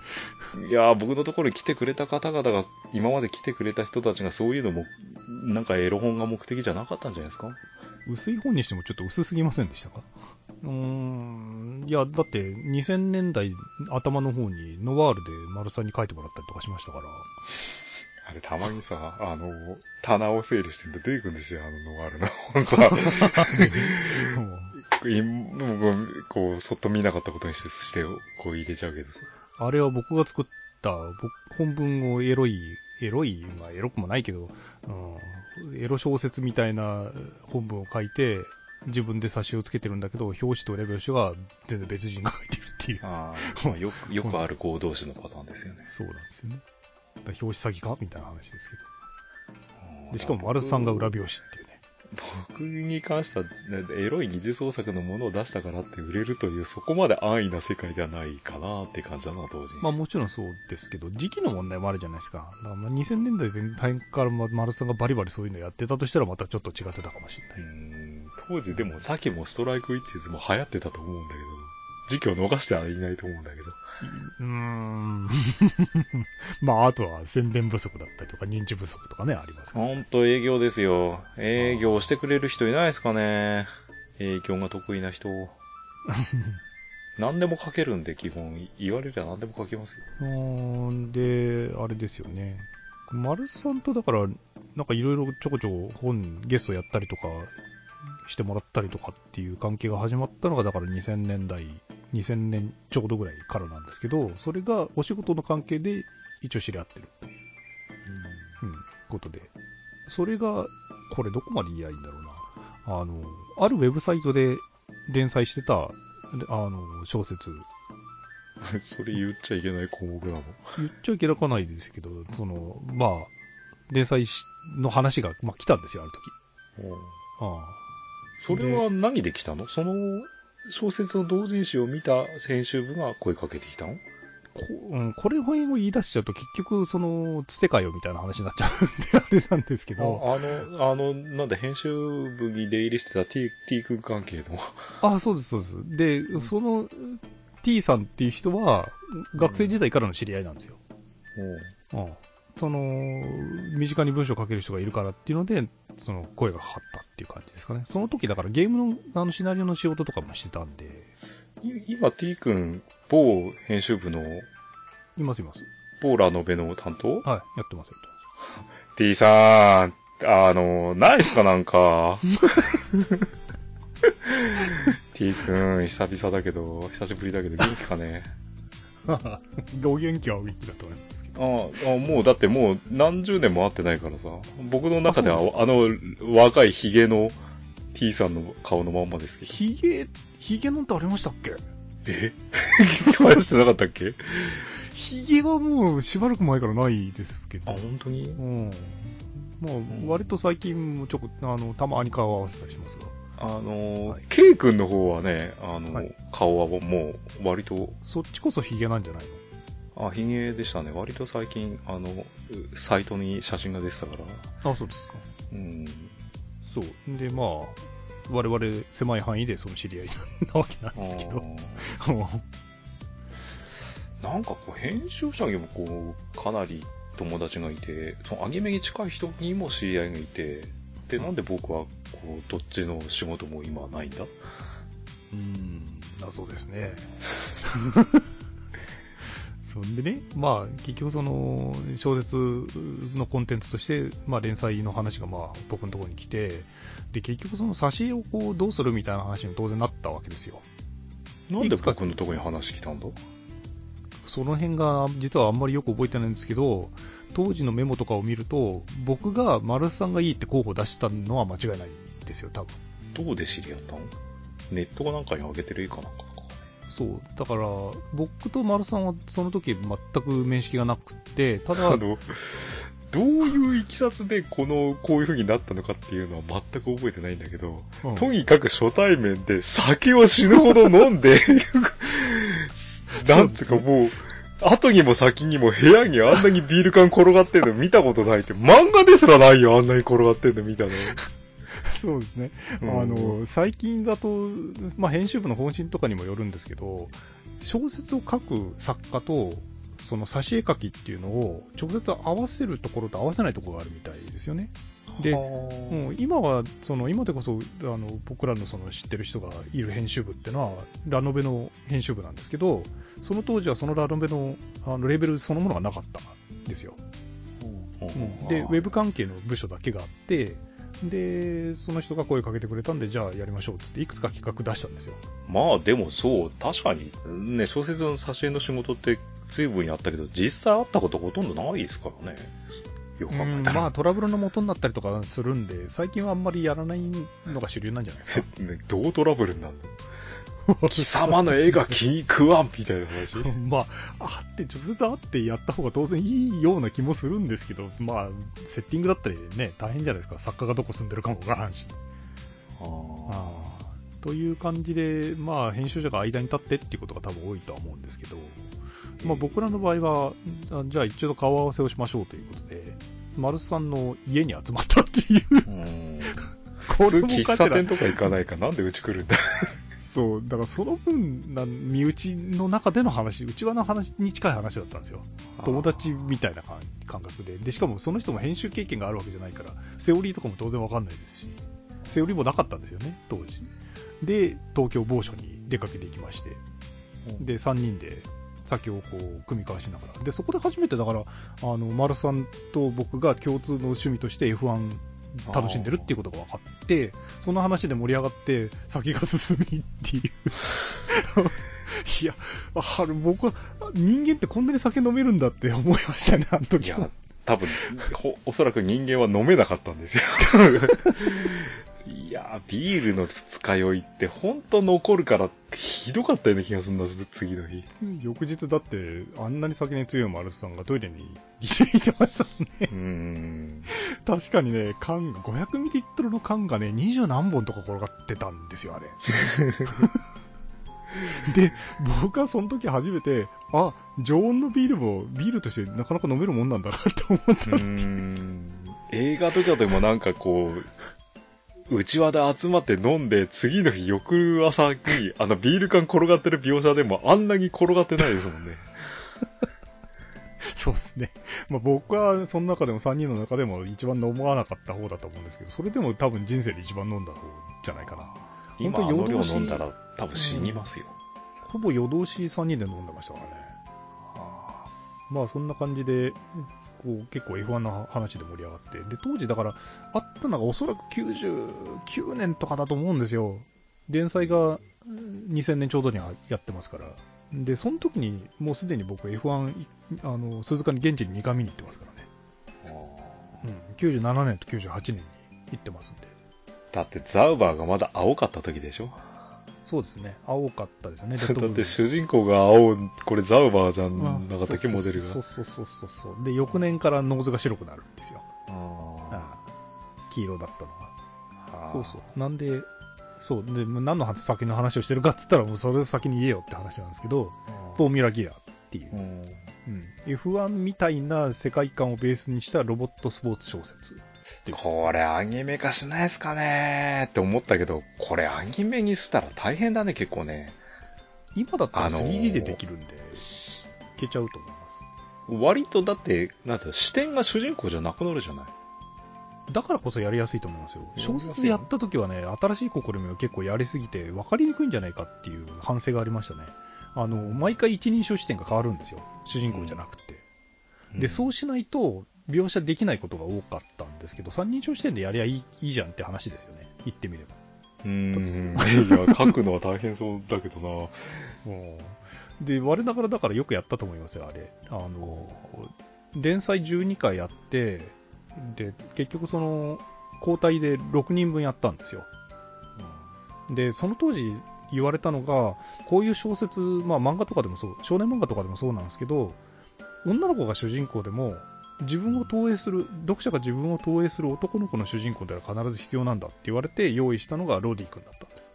B: いやー僕のところに来てくれた方々が、今まで来てくれた人たちがそういうのも、なんかエロ本が目的じゃなかったんじゃないですか？
A: 薄い本にしてもちょっと薄すぎませんでしたか？うーん。いや、だって2000年代頭の方にノワールで丸さんに書いてもらったりとかしましたから。
B: あれ、たまにさ、あの、棚を整理してると出てくるんですよ、あのノワールの本さ。いもうこう、そっと見なかったことにして、して、こう入れちゃうけどさ。
A: あれは僕が作った僕本文をエロい、エロい、まあエロくもないけど、うん、エロ小説みたいな本文を書いて、自分で挿絵をつけてるんだけど、表紙と裏表紙が全然別人が書いてるっていう。
B: ああ、まあよく、よくある合同士のパターンですよね。
A: そうなんですよね。表紙詐欺かみたいな話ですけど。でしかも丸さんが裏表紙っていうね。
B: 僕に関しては、ねエロい二次創作のものを出したからって売れるという、そこまで安易な世界ではないかなって感じだな、同時に。
A: まあもちろんそうですけど、時期の問題もあるじゃないですか。だからまあ2000年代全体からま丸さんがバリバリそういうのやってたとしたらまたちょっと違ってたかもしれない。
B: うーん当時でも、さっきもストライクウィッチーズも流行ってたと思うんだけど、時期を逃してはいないと思うんだけど。
A: うーん。まああとは宣伝不足だったりとか認知不足とかね、ありますけど。
B: ほんと営業ですよ。営業してくれる人いないですかね。営業が得意な人。何でも書けるんで、基本。言われりゃ何でも書けますよ。
A: うーんで、あれですよね。丸さんとだから、なんかいろいろちょこちょこ本、ゲストやったりとかしてもらったりとかっていう関係が始まったのが、だから2000年代、2000年ちょうどぐらいからなんですけど、それがお仕事の関係で一応知り合ってるっていう、うん、ことで。それが、これどこまで言えばいいんだろうな。あの、あるウェブサイトで連載してた、あの、小説
B: それ言っちゃいけない項目なの？
A: 言っちゃいけなかないですけど、その、まあ、連載しの話が、まあ、来たんですよ、ある時。ああ
B: それは何で来たの？その小説の同人誌を見た編集部が声かけてきたの？
A: こうん、これを言い出しちゃうと結局、その、つてかよみたいな話になっちゃうんで、あれなんですけど。
B: ああの、あの、なんで編集部に出入りしてた T, T 君関係の。
A: あ、そうです、そうです。で、その T さんっていう人は、学生時代からの知り合いなんですよ。うん。その、身近に文章を書ける人がいるからっていうので、その声がかかったっていう感じですかね。その時だからゲームのあのシナリオの仕事とかもしてたんで。
B: い今 T 君、某編集部の、
A: いますいます。
B: 某ラノベの担当？
A: はい、やってますよ。
B: T さん、あの、ないっすかなんか。T 君、久々だけど、久しぶりだけど元気かね？
A: お元気はお元気だと思います。
B: ああ、もう、だってもう何十年も会ってないからさ。僕の中では
A: あ
B: の若いヒゲの T さんの顔のまんまですけど。
A: ヒゲ、ヒゲなんてありましたっけ？
B: え？話してなかったっけ？
A: ヒゲはもうしばらく前からないですけど。
B: あ、本当に？
A: うん。ま
B: ん
A: あ、割と最近もちょこ、あの、たまに顔を合わせたりしますが。
B: あの
A: はい、
B: K 君の方はね、あの、
A: はい
B: 顔はもう割と、
A: そっちこそヒゲなんじゃないの？
B: あ、ヒゲでしたね。割と最近、あの、うサイトに写真が出てたから。
A: あ、そうですか。
B: うん。
A: そう。で、まあ、我々狭い範囲でその知り合い なわけなんですけど。
B: なんかこう、編集者にもこう、かなり友達がいて、そのアニメに近い人にも知り合いがいて、で、なんで僕は、こう、どっちの仕事も今はないんだ？
A: うーん、謎ですね。そんでね、まあ、結局その、小説のコンテンツとして、まあ、連載の話がまあ、僕のところに来て、で、結局その挿絵をこう、どうするみたいな話に当然なったわけですよ。
B: なんで僕のとこに話来たんだ？
A: その辺が実はあんまりよく覚えてないんですけど、当時のメモとかを見ると、僕が丸さんがいいって候補を出したのは間違いないんですよ、多分。
B: どうで知り合ったの？ネットかなんかに上げてる絵かなんか。
A: そう。だから、僕と丸さんはその時全く面識がなくて、ただ
B: あ、の、どういういきさつでこの、こういう風になったのかっていうのは全く覚えてないんだけど、
A: うん
B: とにかく初対面で酒を死ぬほど飲んで、なんつうかもう、後にも先にも部屋にあんなにビール缶転がってんの見たことないって、漫画ですらないよ、あんなに転がってんの見たの。
A: そうですね。
B: うん
A: あの、最近だと、まあ、編集部の方針とかにもよるんですけど、小説を書く作家と、その挿絵描きっていうのを直接合わせるところと合わせないところがあるみたいですよね。でもう今は、その今でこそあの僕らのその知ってる人がいる編集部ってのは、ラノベの編集部なんですけど、その当時はそのラノベのあのレーベルそのものがなかったんですよ。うんで、ウェブ関係の部署だけがあって、で、その人が声かけてくれたんで、じゃあやりましょうっつって、いくつか企画出したんですよ。
B: まあでもそう、確かに、ね、小説の挿絵の仕事って随分やったけど、実際会ったことほとんどないですからね。よく考えたら。
A: まあトラブルの元になったりとかするんで、最近はあんまりやらないのが主流なんじゃないですか。
B: ね、どうトラブルになるの？貴様の絵が気に食わんみたいな話。
A: まあ、会って、直接会ってやった方が当然いいような気もするんですけど、まあ、セッティングだったりね、大変じゃないですか。作家がどこ住んでるかもわからんし。
B: あ
A: あー。という感じで、まあ、編集者が間に立ってっていうことが多分多いとは思うんですけど、まあ、僕らの場合は、あじゃあ一度顔合わせをしましょうということで、丸さんの家に集まったっていう、
B: うん。
A: こ
B: 普通喫
A: れもかしら
B: 茶店とか行かないか。なんでうち来るんだ
A: そう、だからその分な、身内の中での話、内輪の話に近い話だったんですよ。友達みたいな感感覚で。で、しかもその人も編集経験があるわけじゃないから、セオリーとかも当然わかんないですし、セオリーもなかったんですよね、当時。で、東京某所に出かけていきまして、で、3人で先をこう、組み交わしながら。で、そこで初めてだから、あの、丸さんと僕が共通の趣味として F1 楽しんでるっていうことが分かって、その話で盛り上がって、先が進みっていう。いや、あれ僕は、人間ってこんなに酒飲めるんだって思いましたね、あの
B: いや
A: 時は。、
B: 多分、ほおそらく人間は飲めなかったんですよ。いやー、ビールの二日酔いって本当残るから、ひどかったような気がするんだ、次の日。
A: 翌日だって、あんなに酒に強いマルスさんがトイレに行ってましたもんね。
B: うーん。
A: 確かにね、缶が、500ml の缶がね、20何本とか転がってたんですよ、あれ。で、僕はその時初めて、あ、常温のビールもビールとしてなかなか飲めるもんなんだなって思った。
B: 映画とかでもなんかこう、内輪で集まって飲んで、次の日翌朝に、あのビール缶転がってる描写でもあんなに転がってないですもんね。
A: そうですね。まあ僕はその中でも3人の中でも一番飲まなかった方だと思うんですけど、それでも多分人生で一番飲んだ方じゃないかな。
B: 今あ
A: 本当
B: の量
A: 夜通し
B: 飲んだら多分死にますよ。
A: ほぼ夜通し3人で飲んでましたからね。まあそんな感じで、こう結構 F1 の話で盛り上がって、で当時だからあったのがおそらく99年とかだと思うんですよ。連載がうん2000年ちょうどにはやってますから。で、その時にもうすでに僕 F1、いあの、鈴鹿に現地に2回見に行ってますからね。うん、97年と98年に行ってますんで。
B: だってザウバーがまだ青かった時でしょ
A: そうですね。青かったですよね。レッドブル
B: って主人公が青、これザウバーじゃ
A: まあ
B: ん、なかったっけ、モデルが。
A: そうそうそうそうそう。で、翌年からノーズが白くなるんですよ。
B: あ
A: ああ黄色だったのが。
B: ー
A: そうそう。なんで、そう。で、何の先の話をしてるかって言ったら、もうそれを先に言えよって話なんですけど、フォーミュラギアっていう
B: う、ん
A: うん、F1 みたいな世界観をベースにしたロボットスポーツ小説。
B: これアニメ化しないですかねって思ったけど、これアニメにしたら大変だね、結構ね。
A: 今だったら
B: あのー
A: 3D でできるんで、いけちゃうと思います。
B: 割とだって、なんだ視点が主人公じゃなくなるじゃない。
A: だからこそやりやすいと思いますよ。小説でやった時はね、新しい試みを結構やりすぎて分かりにくいんじゃないかっていう反省がありましたね。あの、毎回一人称視点が変わるんですよ。主人公じゃなくて。で、そうしないと描写できないことが多かったんですけど、三人称視点でやりゃいいいいじゃんって話ですよね。言ってみれば。
B: うーん。いや、書くのは大変そうだけどな。
A: で、我ながらだからよくやったと思いますよ、あれ。あの、連載12回やって、で、結局その、交代で6人分やったんですよ。で、その当時言われたのが、こういう小説、まあ漫画とかでもそう、少年漫画とかでもそうなんですけど、女の子が主人公でも、自分を投影する、読者が自分を投影する男の子の主人公では必ず必要なんだって言われて用意したのがロディ君だったんです。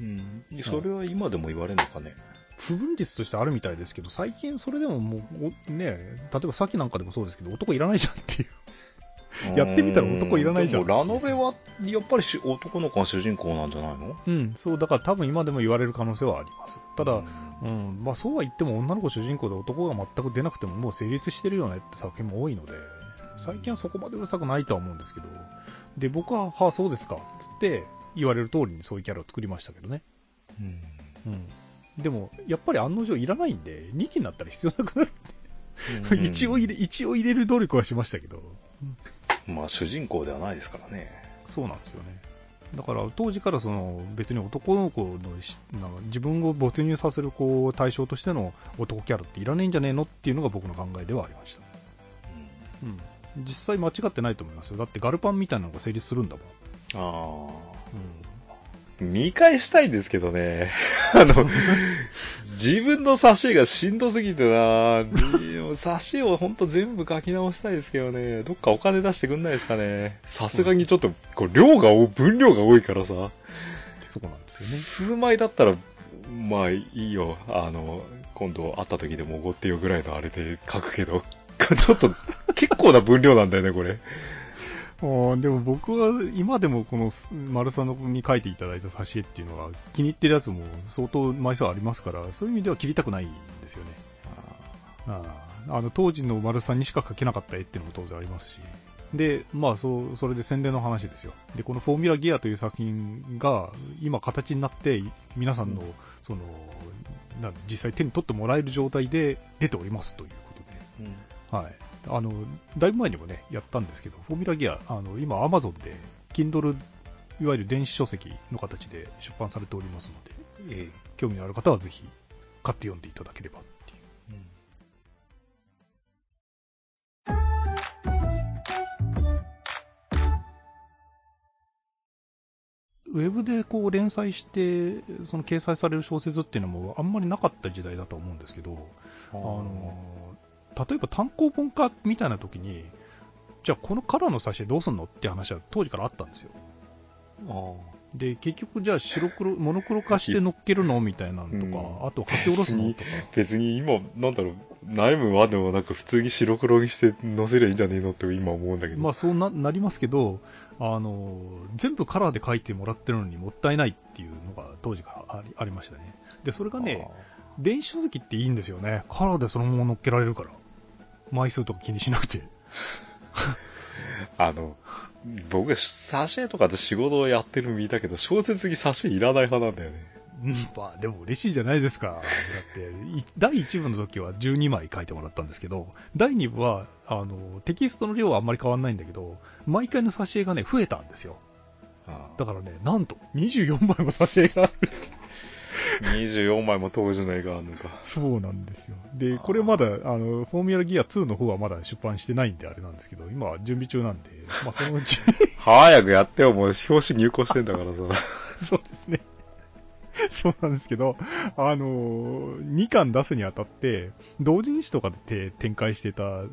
B: うん。それは今でも言われるのかね。
A: 不分率としてあるみたいですけど、最近それでももう、おね、例えばさっきなんかでもそうですけど、男いらないじゃんっていう。やってみたら男いらないじゃん。
B: ラノベは、やっぱりし男の子が主人公なんじゃないの？
A: うん、そう、だから多分今でも言われる可能性はあります。ただ、
B: うん。
A: うん、まあそうは言っても女の子主人公で男が全く出なくてももう成立してるよねって作品も多いので、最近はそこまでうるさくないとは思うんですけど、で、僕は、はあ、そうですか、つって言われる通りにそういうキャラを作りましたけどね。
B: うん。
A: うん。でも、やっぱり案の定いらないんで、2期になったら必要なくなる。一応入れ、一応入れる努力はしましたけど、
B: まあ主人公ではないですからね。
A: そうなんですよね。だから当時からその別に男の子のしなんか自分を没入させるこう対象としての男キャラっていらねえんじゃねえのっていうのが僕の考えではありました。うん。実際間違ってないと思いますよ。だってガルパンみたいなのが成立するんだもん。
B: ああ。見返したいんですけどね。あの、自分の挿絵がしんどすぎてな挿絵をほんと全部書き直したいですけどね。どっかお金出してくんないですかね。さすがにちょっと、こう量が多、分量が多いからさ。
A: そうなんですよね。
B: 数枚だったら、まあいいよ。あの、今度会った時でもおごってよぐらいのあれで書くけど。ちょっと、結構な分量なんだよね、これ。
A: でも僕は今でもこの丸さんのに書いていただいた挿絵っていうのは気に入ってるやつも相当枚数ありますから、そういう意味では切りたくないんですよね。あーあの当時の丸さんにしか描けなかった絵っていうのも当然ありますし。で、まあそう、それで宣伝の話ですよ。で、このフォーミュラギアという作品が今形になって皆さんの、その、実際手に取ってもらえる状態で出ておりますということで。はい。あの、だいぶ前にもね、やったんですけど、フォーミュラギア、あの、今、アマゾンで、Kindle、いわゆる電子書籍の形で出版されておりますので、
B: え
A: 興味のある方はぜひ買って読んでいただければウェブでこう連載して、その掲載される小説っていうのもあんまりなかった時代だと思うんですけど、あの例えば単行本化みたいな時に、じゃあこのカラーの挿絵どうすんのって話は当時からあったんですよ。
B: あ
A: で、結局じゃあ白黒、モノクロ化して乗っけるのみたいなのとか、
B: うん
A: あと書き下ろすのとか。
B: 別に今、なんだろう、悩むまでもなく普通に白黒にして載せりゃいいんじゃねえのって今思うんだけど。
A: まあそうななりますけど、あの、全部カラーで書いてもらってるのにもったいないっていうのが当時からありありましたね。で、それがね、電子書籍っていいんですよね。カラーでそのまま乗っけられるから。枚数とか気にしなくて。
B: あの、僕、挿絵とかで仕事をやってる身だけど、小説に挿絵いらない派なんだよね。
A: うん、まあでも嬉しいじゃないですか。だって、い第1部の時は12枚書いてもらったんですけど、第2部は、あの、テキストの量はあんまり変わんないんだけど、毎回の挿絵がね、増えたんですよ。だからね、なんと、24枚も挿絵がある。
B: 24枚も当時の絵があるのか。
A: そうなんですよ。で、これまだ、あの、フォーミュラギア2の方はまだ出版してないんであれなんですけど、今は準備中なんで、まあそのうち、
B: 早くやってよ、もう表紙入稿してんだからさ。
A: そうですね。そうなんですけど、あのー、2巻出すにあたって、同人誌とかで展開してた、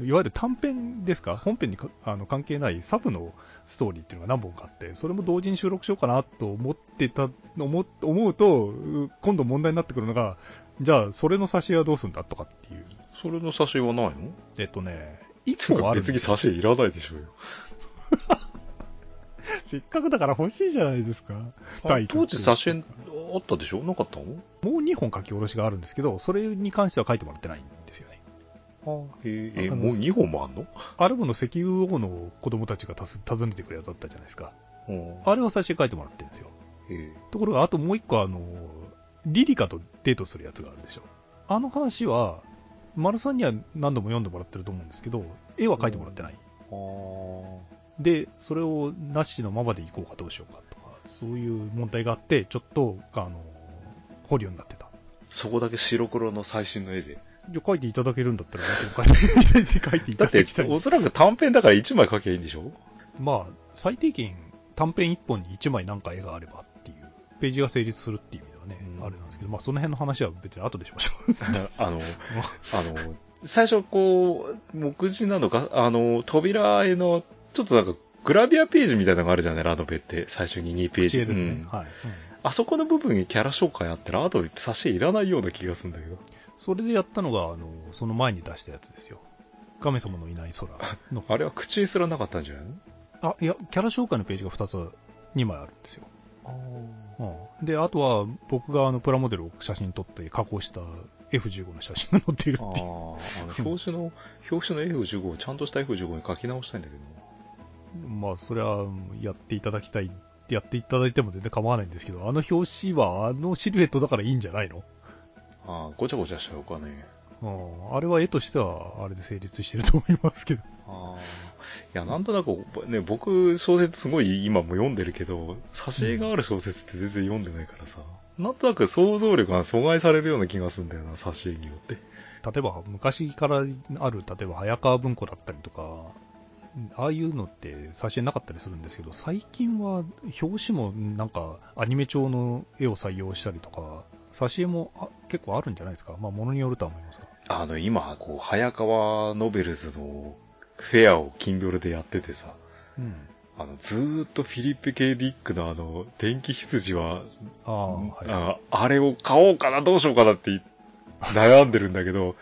A: いわゆる短編ですか？本編にかあの関係ないサブのストーリーっていうのが何本かあって、それも同時に収録しようかなと思ってた、思思うと、う今度問題になってくるのが、じゃあ、それの挿絵はどうすんだとかっていう。
B: それの挿絵はないの？
A: えっとね、1本あるん
B: 別に
A: ですよ。
B: 挿絵いらないでしょうよ。
A: せっかくだから欲しいじゃないですか。
B: 当時挿絵あったでしょ？なかったの？
A: もう2本書き下ろしがあるんですけど、それに関しては書いてもらってないんあの
B: もう2本もあんの？
A: アルバの石油王の子供たちがたす訪ねてくるやつだったじゃないですか。
B: うん
A: あれは最初に書いてもらってるんですよ。ところが、あともう一個あの、リリカとデートするやつがあるでしょ。あの話は、丸さんには何度も読んでもらってると思うんですけど、絵は書いてもらってない。で、それをなしのままでいこうかどうしようかとか、そういう問題があって、ちょっと、あの、保留になってた。
B: そこだけ白黒の最新の絵で。
A: 書いていただけるんだったら、書いて書いてい
B: だって
A: ただきたい、
B: おそらく短編だから1枚描けばいいんでしょ？
A: まあ、最低限短編1本に1枚なんか絵があればっていう、ページが成立するっていう意味ではね、
B: うん
A: あれなんですけど、まあその辺の話は別に後でしましょう。
B: あの、あの、最初こう、目次なのか、あの、扉絵の、ちょっとなんか、グラビアページみたいなのがあるじゃない、ラノベって。最初に2ページ。
A: ですね。
B: うん
A: はい、うん
B: あそこの部分にキャラ紹介あったら、あと挿絵いらないような気がするんだけど。
A: それでやったのが、あの、その前に出したやつですよ。神様のいない空の。
B: あれは口にすらなかったんじゃない？の
A: あ、いや、キャラ紹介のページが2つ、2枚あるんですよ。うん、で、あとは僕があのプラモデルを写真撮って加工した F15 の写真が載っている
B: ああ、
A: っていう。
B: あの、表紙の、表紙の F15 をちゃんとした F15 に書き直したいんだけどな。
A: まあ、それはやっていただきたい、やっていただいても全然構わないんですけど、あの表紙はあのシルエットだからいいんじゃないの？
B: ああ、ごちゃごちゃしちゃうかね。
A: うん、あれは絵としては、あれで成立してると思いますけど。
B: ああ。いや、なんとなく、ね、僕、小説すごい今も読んでるけど、挿絵がある小説って全然読んでないからさ。なんとなく想像力が阻害されるような気がするんだよな、挿絵によって。
A: 例えば、昔からある、例えば、早川文庫だったりとか、ああいうのって挿絵なかったりするんですけど、最近は表紙もなんかアニメ調の絵を採用したりとか、挿絵もあ結構あるんじゃないですか？まあ、ものによるとは思いますが。
B: あの、今、こう、早川ノベルズのフェアを Kindle でやっててさ、
A: うん。
B: あの、ずーっとフィリップ・ケイ・ディックのあの、電気羊は、
A: ああ、はい。
B: ああれを買おうかな、どうしようかなって悩んでるんだけど、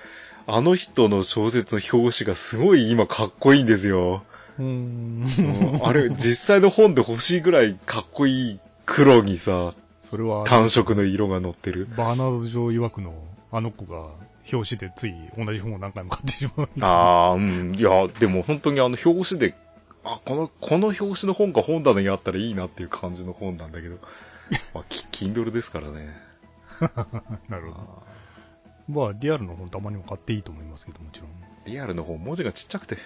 B: あの人の小説の表紙がすごい今かっこいいんですよ。
A: う
B: ん。あれ、実際の本で欲しいぐらいかっこいい黒にさ、
A: それは、
B: 単色の色が載ってる。
A: バーナード・ジョー曰くのあの子が表紙でつい同じ本を何回も買ってしまう。
B: ああ、うん。いや、でも本当にあの表紙で、あ、この、この表紙の本が本棚にあったらいいなっていう感じの本なんだけど、まあ、キ Kindle ですからね。
A: なるほど。まあ、リアルの本たまにも買っていいと思いますけど、もちろん。
B: リアルの本、文字がちっちゃくて。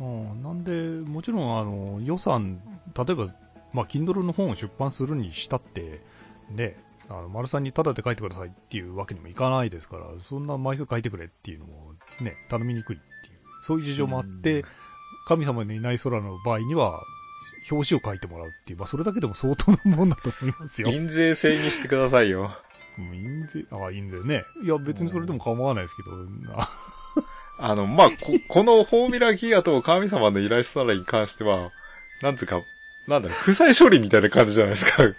A: うんなんで、もちろん、あの、予算、例えば、まあ、Kindle の本を出版するにしたって、ね、あの、丸さんにタダで書いてくださいっていうわけにもいかないですから、そんな枚数書いてくれっていうのも、ね、頼みにくいっていう、そういう事情もあって、神様のいない空の場合には、表紙を書いてもらうっていう、まあ、それだけでも相当なもんだと思いますよ。
B: 印税制にしてくださいよ。
A: うん印税、あ、印税ね。いや、別にそれでも構わないですけど、あ
B: あの、まあ、こ、このフォーミュラギアと神様のイラストラに関しては、なんつうか、なんだろう、負債処理みたいな感じじゃないですか。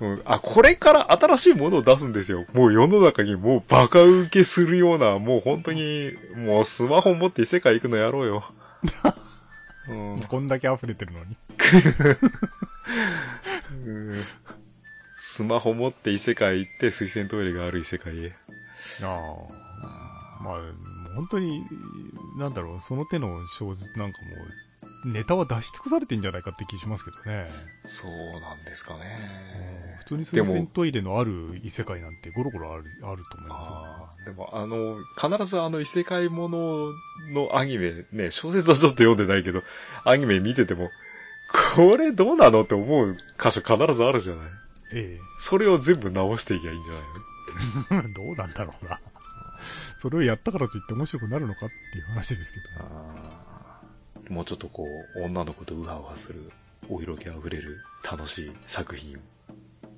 B: うんあ、これから新しいものを出すんですよ。もう世の中にもうバカ受けするような、もう本当に、もうスマホ持って異世界行くのやろうよ。うん
A: こんだけ溢れてるのに。
B: うんスマホ持って異世界行って水洗トイレがある異世界へ。
A: ああ。まあ、本当に、なんだろう、その手の小説なんかもう、ネタは出し尽くされてんじゃないかって気しますけどね。
B: そうなんですか
A: うん
B: ね。
A: 普通に水洗トイレのある異世界なんてゴロゴロある、あると思います
B: でも、あの、必ずあの異世界もののアニメ、ね、小説はちょっと読んでないけど、アニメ見てても、これどうなのって思う箇所必ずあるじゃない。
A: え
B: それを全部直していきゃいいんじゃないの？
A: え。どうなんだろうな。それをやったからといって面白くなるのかっていう話ですけど。
B: あーもうちょっとこう、女の子とウハウハする、お色気あふれる楽しい作品。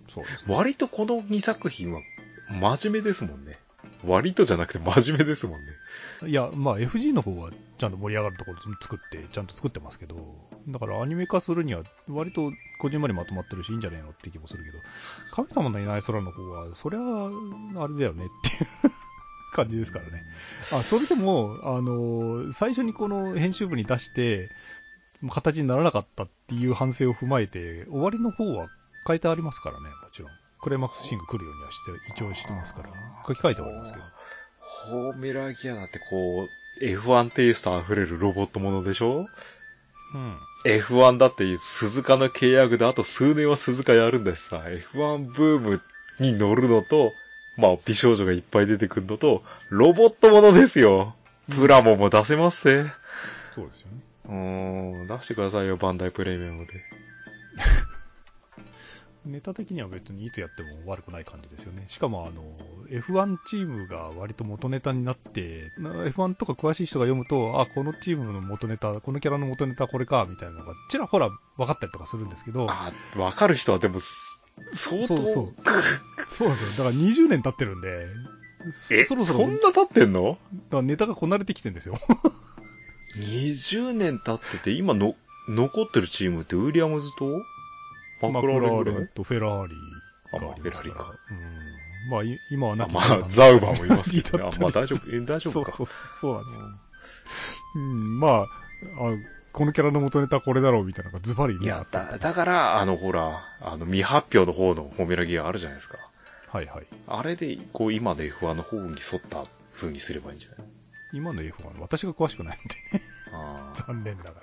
A: そうです
B: 割とこの2作品は真面目ですもんね。割とじゃなくて真面目ですもんね。
A: いや、まあ FG の方はちゃんと盛り上がるところ作って、ちゃんと作ってますけど、だからアニメ化するには割とこじんまりまとまってるしいいんじゃねえのって気もするけど、神様のいない空の方は、そりゃ、あれだよねっていう感じですからね。あ、それでも、あの、最初にこの編集部に出して、形にならなかったっていう反省を踏まえて、終わりの方は変えてありますからね、もちろん。クライマックスシンが来るようにはして、一応してますから、書き換えてはありますけど。
B: フォーミュラギアだってこう、F1 テイスト溢れるロボットものでしょ
A: うん。
B: F1 だって鈴鹿の契約であと数年は鈴鹿やるんだしさ、F1 ブームに乗るのと、まあ美少女がいっぱい出てくるのと、ロボットものですよ。プラモも出せますぜ。
A: そうですよね。
B: うーん、出してくださいよ、バンダイプレミアムで。
A: ネタ的には別にいつやっても悪くない感じですよね。しかもあの、F1 チームが割と元ネタになって、な F1 とか詳しい人が読むと、あ、このチームの元ネタ、このキャラの元ネタこれか、みたいなのがちらほら分かったりとかするんですけど、
B: あ、わかる人はでも、す相当、
A: そうそう そうなんですよ。だから20年経ってるんで、
B: え、
A: そろそろ、
B: んな経ってんの？
A: だからネタがこなれてきてるんですよ。
B: ?20 年経ってて、今の、残ってるチームってウィリアムズと？マクラーレン
A: とフェラーリがあ。
B: あまあフェラーリか
A: うん。まあ、い今はな
B: あ
A: き
B: まあ、ザウバーもいますけどね。あまあ大丈夫、え大丈夫か。
A: そうそうそうなんですよ。うん、まあ、あ、このキャラの元ネタはこれだろうみたいなのがズバリね
B: いやだ、だから、あの、ほら、あの、未発表の方のフォーミュラギアあるじゃないですか。
A: はいはい。
B: あれで、こう、今の F1 の方に沿った風にすればいいんじゃない？
A: 今の F1、私が詳しくないんで、
B: あ
A: 残念ながら。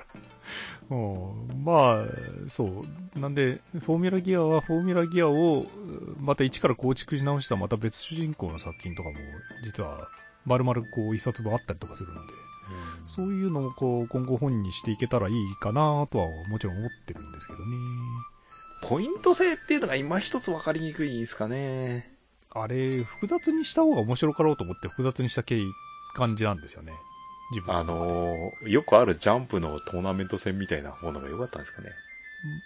A: うん、まあ、そう。なんで、フォーミュラギアはフォーミュラギアをまた一から構築し直したまた別主人公の作品とかも、実は、丸々こう一冊分あったりとかするので、
B: あ。
A: そういうのをこう今後本にしていけたらいいかなとはもちろん思ってるんですけどね。
B: ポイント制っていうのが今一つ分かりにくいですかね。
A: あれ、複雑にした方が面白かろうと思って複雑にした経緯感じなんですよね。自分
B: あのーよくあるジャンプのトーナメント戦みたいなものが良かったんですかね。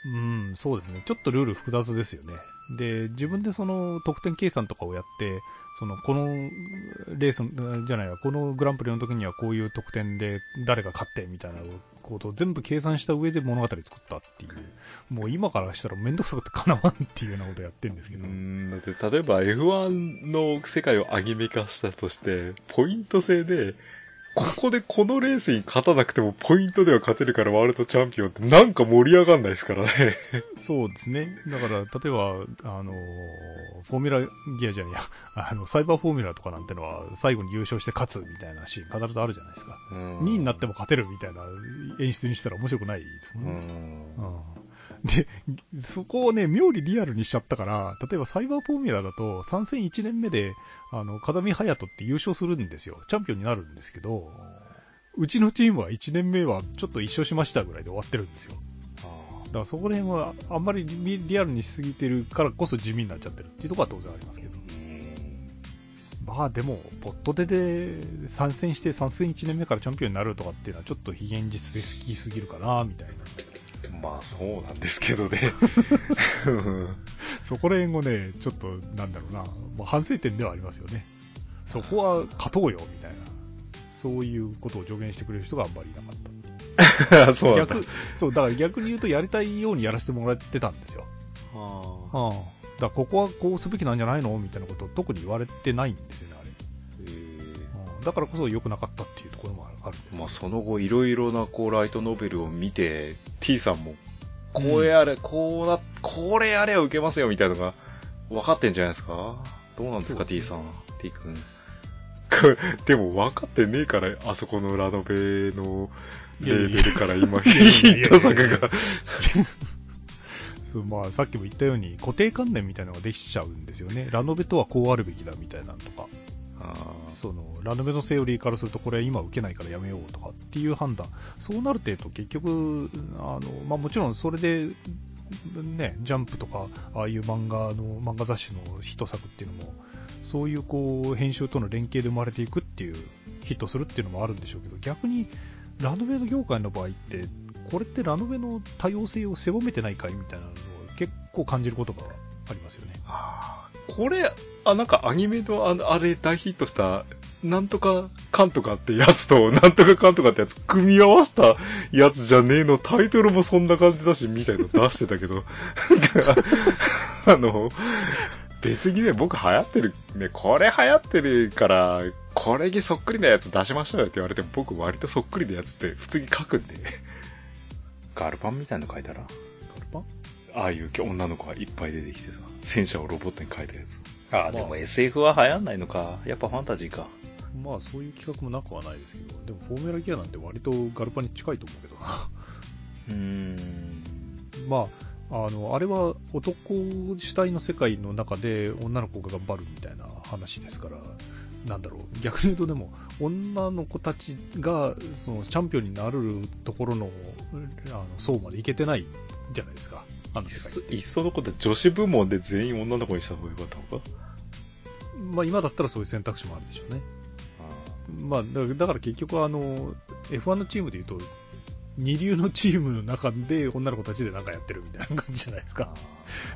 A: うん、そうですね。ちょっとルール複雑ですよね。で、自分でその得点計算とかをやって、その、このレース、じゃないわ、このグランプリの時にはこういう得点で誰が勝ってみたいなことを全部計算した上で物語作ったっていう。もう今からしたらめんどくさくてかなわんっていうようなことやってるんですけど。
B: うん、だって例えば F1 の世界をアニメ化したとして、ポイント制で、ここでこのレースに勝たなくてもポイントでは勝てるからワールドチャンピオンってなんか盛り上がんないですからね。
A: そうですね。だから、例えば、あの、フォーミュラギアじゃねえや、あの、サイバーフォーミュラとかなんてのは、最後に優勝して勝つみたいなシーン必ずあるじゃないですか。2位になっても勝てるみたいな演出にしたら面白くないです
B: う
A: ね。
B: ん。
A: うんで、そこをね、妙にリアルにしちゃったから、例えばサイバーフォーミュラだと、参戦1年目で、あの、風見隼人って優勝するんですよ。チャンピオンになるんですけど、うちのチームは1年目はちょっと一勝しましたぐらいで終わってるんですよ。だからそこら辺はあんまりリリアルにしすぎてるからこそ地味になっちゃってるっていうところは当然ありますけど。まあでも、ポットでで参戦して参戦1年目からチャンピオンになるとかっていうのはちょっと非現実的すぎるかな、みたいな。
B: まあそうなんですけどね。
A: そこら辺をね、ちょっと、なんだろうな、まあ、反省点ではありますよね。そこは勝とうよ、みたいな。そういうことを助言してくれる人があんまりいなかった。
B: そう。
A: 逆、そう、だから逆に言うとやりたいようにやらせてもらってたんですよ。
B: は
A: ああ。だここはこうすべきなんじゃないのみたいなことを特に言われてないんですよね、あれ。だからこそ良くなかったっていうところもあるんですよ
B: えまあその後いろいろなこうライトノベルを見て、T さんも、こうやれ、こうな、これやれば受けますよみたいなのが分かってんじゃないですか？どうなんですか、T さん。T 君。でも分かってねえから、あそこのラノベのレーベルから今、ヒット作が。
A: そうまあ、さっきも言ったように固定観念みたいなのができちゃうんですよね。ラノベとはこうあるべきだみたいなのとか。
B: あ
A: そのラノベのセオリーからするとこれは今受けないからやめようとかっていう判断そうなる程度結局あの、まあ、もちろんそれでねジャンプとかああいう漫画の漫画雑誌のヒット作っていうのもそういうこう編集との連携で生まれていくっていうヒットするっていうのもあるんでしょうけど逆にラノベの業界の場合ってこれってラノベの多様性を狭めてないかいみたいなのを結構感じることがありますよね。
B: あこれ、あ、なんかアニメのあの、あれ大ヒットした、なんとかかんとかってやつと、なんとかかんとかってやつ、組み合わせたやつじゃねえの、タイトルもそんな感じだし、みたいの出してたけど、あの、別にね、僕流行ってる、ね、これ流行ってるから、これにそっくりなやつ出しましょうよって言われても、僕割とそっくりなやつって普通に書くんで。ガルパンみたいなの書いたら？
A: ガルパン？
B: ああいう女の子がいっぱい出てきてさ、戦車をロボットに変えたやつ。ああ、
A: まあ
B: でも SF は流行んないのか。やっぱファンタジーか。
A: まあそういう企画もなくはないですけど、でもフォーミュラギアなんて割とガルパンに近いと思うけどな。
B: うーん。
A: まあ、あの、あれは男主体の世界の中で女の子が頑張るみたいな話ですから、なんだろう、逆に言うとでも、女の子たちが、その、チャンピオンになるところの、あの、層までいけてないじゃないですか、あの。
B: いっそのこと女子部門で全員女の子にした方がよかったのか？
A: まあ今だったらそういう選択肢もあるでしょうね。まあ、だからだから結局あの、F1 のチームで言うと、二流のチームの中で女の子たちでなんかやってるみたいな感じじゃないですか。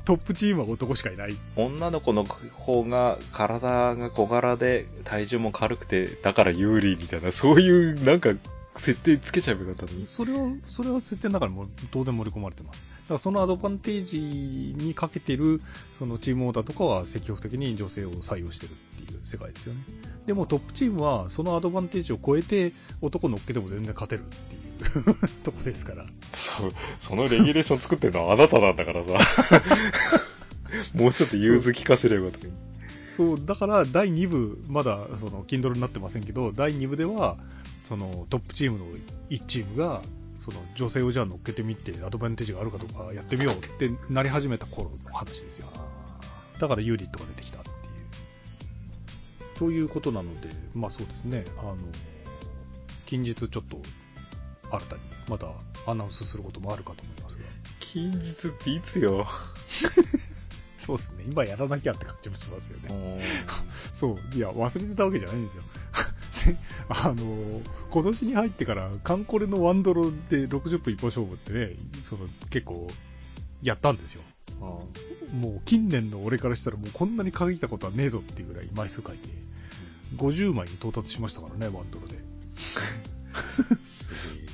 A: トップチームは男しかいない。
B: 女の子の方が体が小柄で体重も軽くて、だから有利みたいな、そういうなんか設定つけちゃえばよかったのに。
A: それは、それは設定の中にも当然盛り込まれてます。だからそのアドバンテージにかけてる、そのチームオーダーとかは積極的に女性を採用してるっていう世界ですよね。でもトップチームはそのアドバンテージを超えて男乗っけても全然勝てるっていう とこですから。
B: そう、そのレギュレーション作ってるのはあなたなんだからさ。もうちょっと融通聞かせればよかったのに。
A: そう、だから第2部、まだその Kindle になってませんけど、第2部では、そのトップチームの1チームが、その女性をじゃあ乗っけてみて、アドバンテージがあるかどうかやってみようってなり始めた頃の話ですよ。だからユーリットが出てきたっていう。ということなので、まあそうですね、あの、近日ちょっと新たにまたアナウンスすることもあるかと思いますが。
B: 近日っていつよ。
A: そうですね、今やらなきゃって感じもしますよね。そう、いや、忘れてたわけじゃないんですよ。せあの、今年に入ってから、カンコレのワンドロで60分一本勝負ってね、その、結構、やったんですよ。もう、近年の俺からしたら、もうこんなに書いたことはねえぞっていうぐらい枚数書いて、50枚に到達しましたからね、ワンドロで。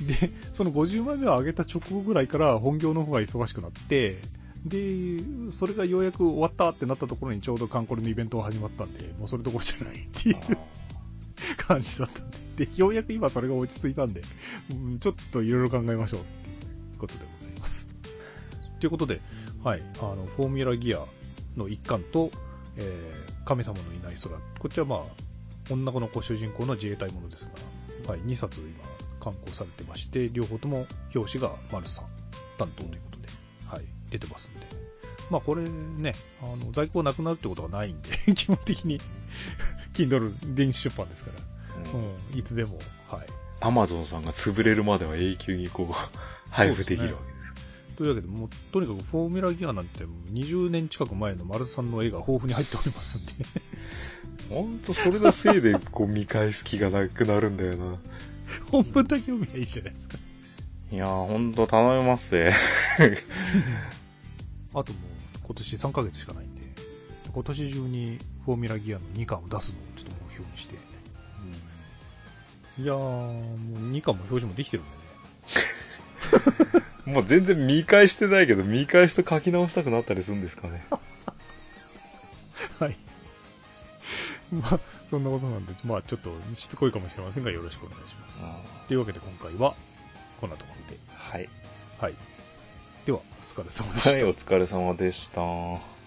A: で、その50枚目を上げた直後ぐらいから本業の方が忙しくなって、で、それがようやく終わったってなったところにちょうどカンコレのイベントが始まったんで、もうそれどころじゃないっていう感じだったんで、で、ようやく今それが落ち着いたんで、うんちょっといろいろ考えましょうっていうことでございます。ということで、はい、あの、フォーミュラギアの一巻と、えー神様のいない空、こっちはまあ、女の子主人公の自衛隊ものですが、はい、2冊今、刊行されてまして、両方とも表紙が丸さん担当ということ出てますんで。まあこれね、あの、在庫がなくなるってことはないんで、基本的に、Kindle 電子出版ですから、うん、いつでも、はい。
B: アマゾンさんが潰れるまでは永久にこう、配布できるわけ
A: というわけで、もう、とにかくフォーミュラギアなんて20年近く前の丸さんの絵が豊富に入っておりますんで、
B: です。ほんとそれのせいでこう見返す気がなくなるんだよな。
A: 本文だけ読みゃいいじゃないですか。
B: いやー、ほんと頼みますぜ。
A: あともう今年3ヶ月しかないんで、今年中にフォーミュラギアの2巻を出すのをちょっと目標にして、いやー、もう2巻も表示もできてるんでね。
B: もう全然見返してないけど、見返すと書き直したくなったりするんですかね。
A: はい。まあ、そんなことなんで、まあちょっとしつこいかもしれませんが、よろしくお願いします。というわけで今回は、こんなところで。
B: はい。
A: はい。では、お疲れ様でした。
B: はい、お疲れ様でした。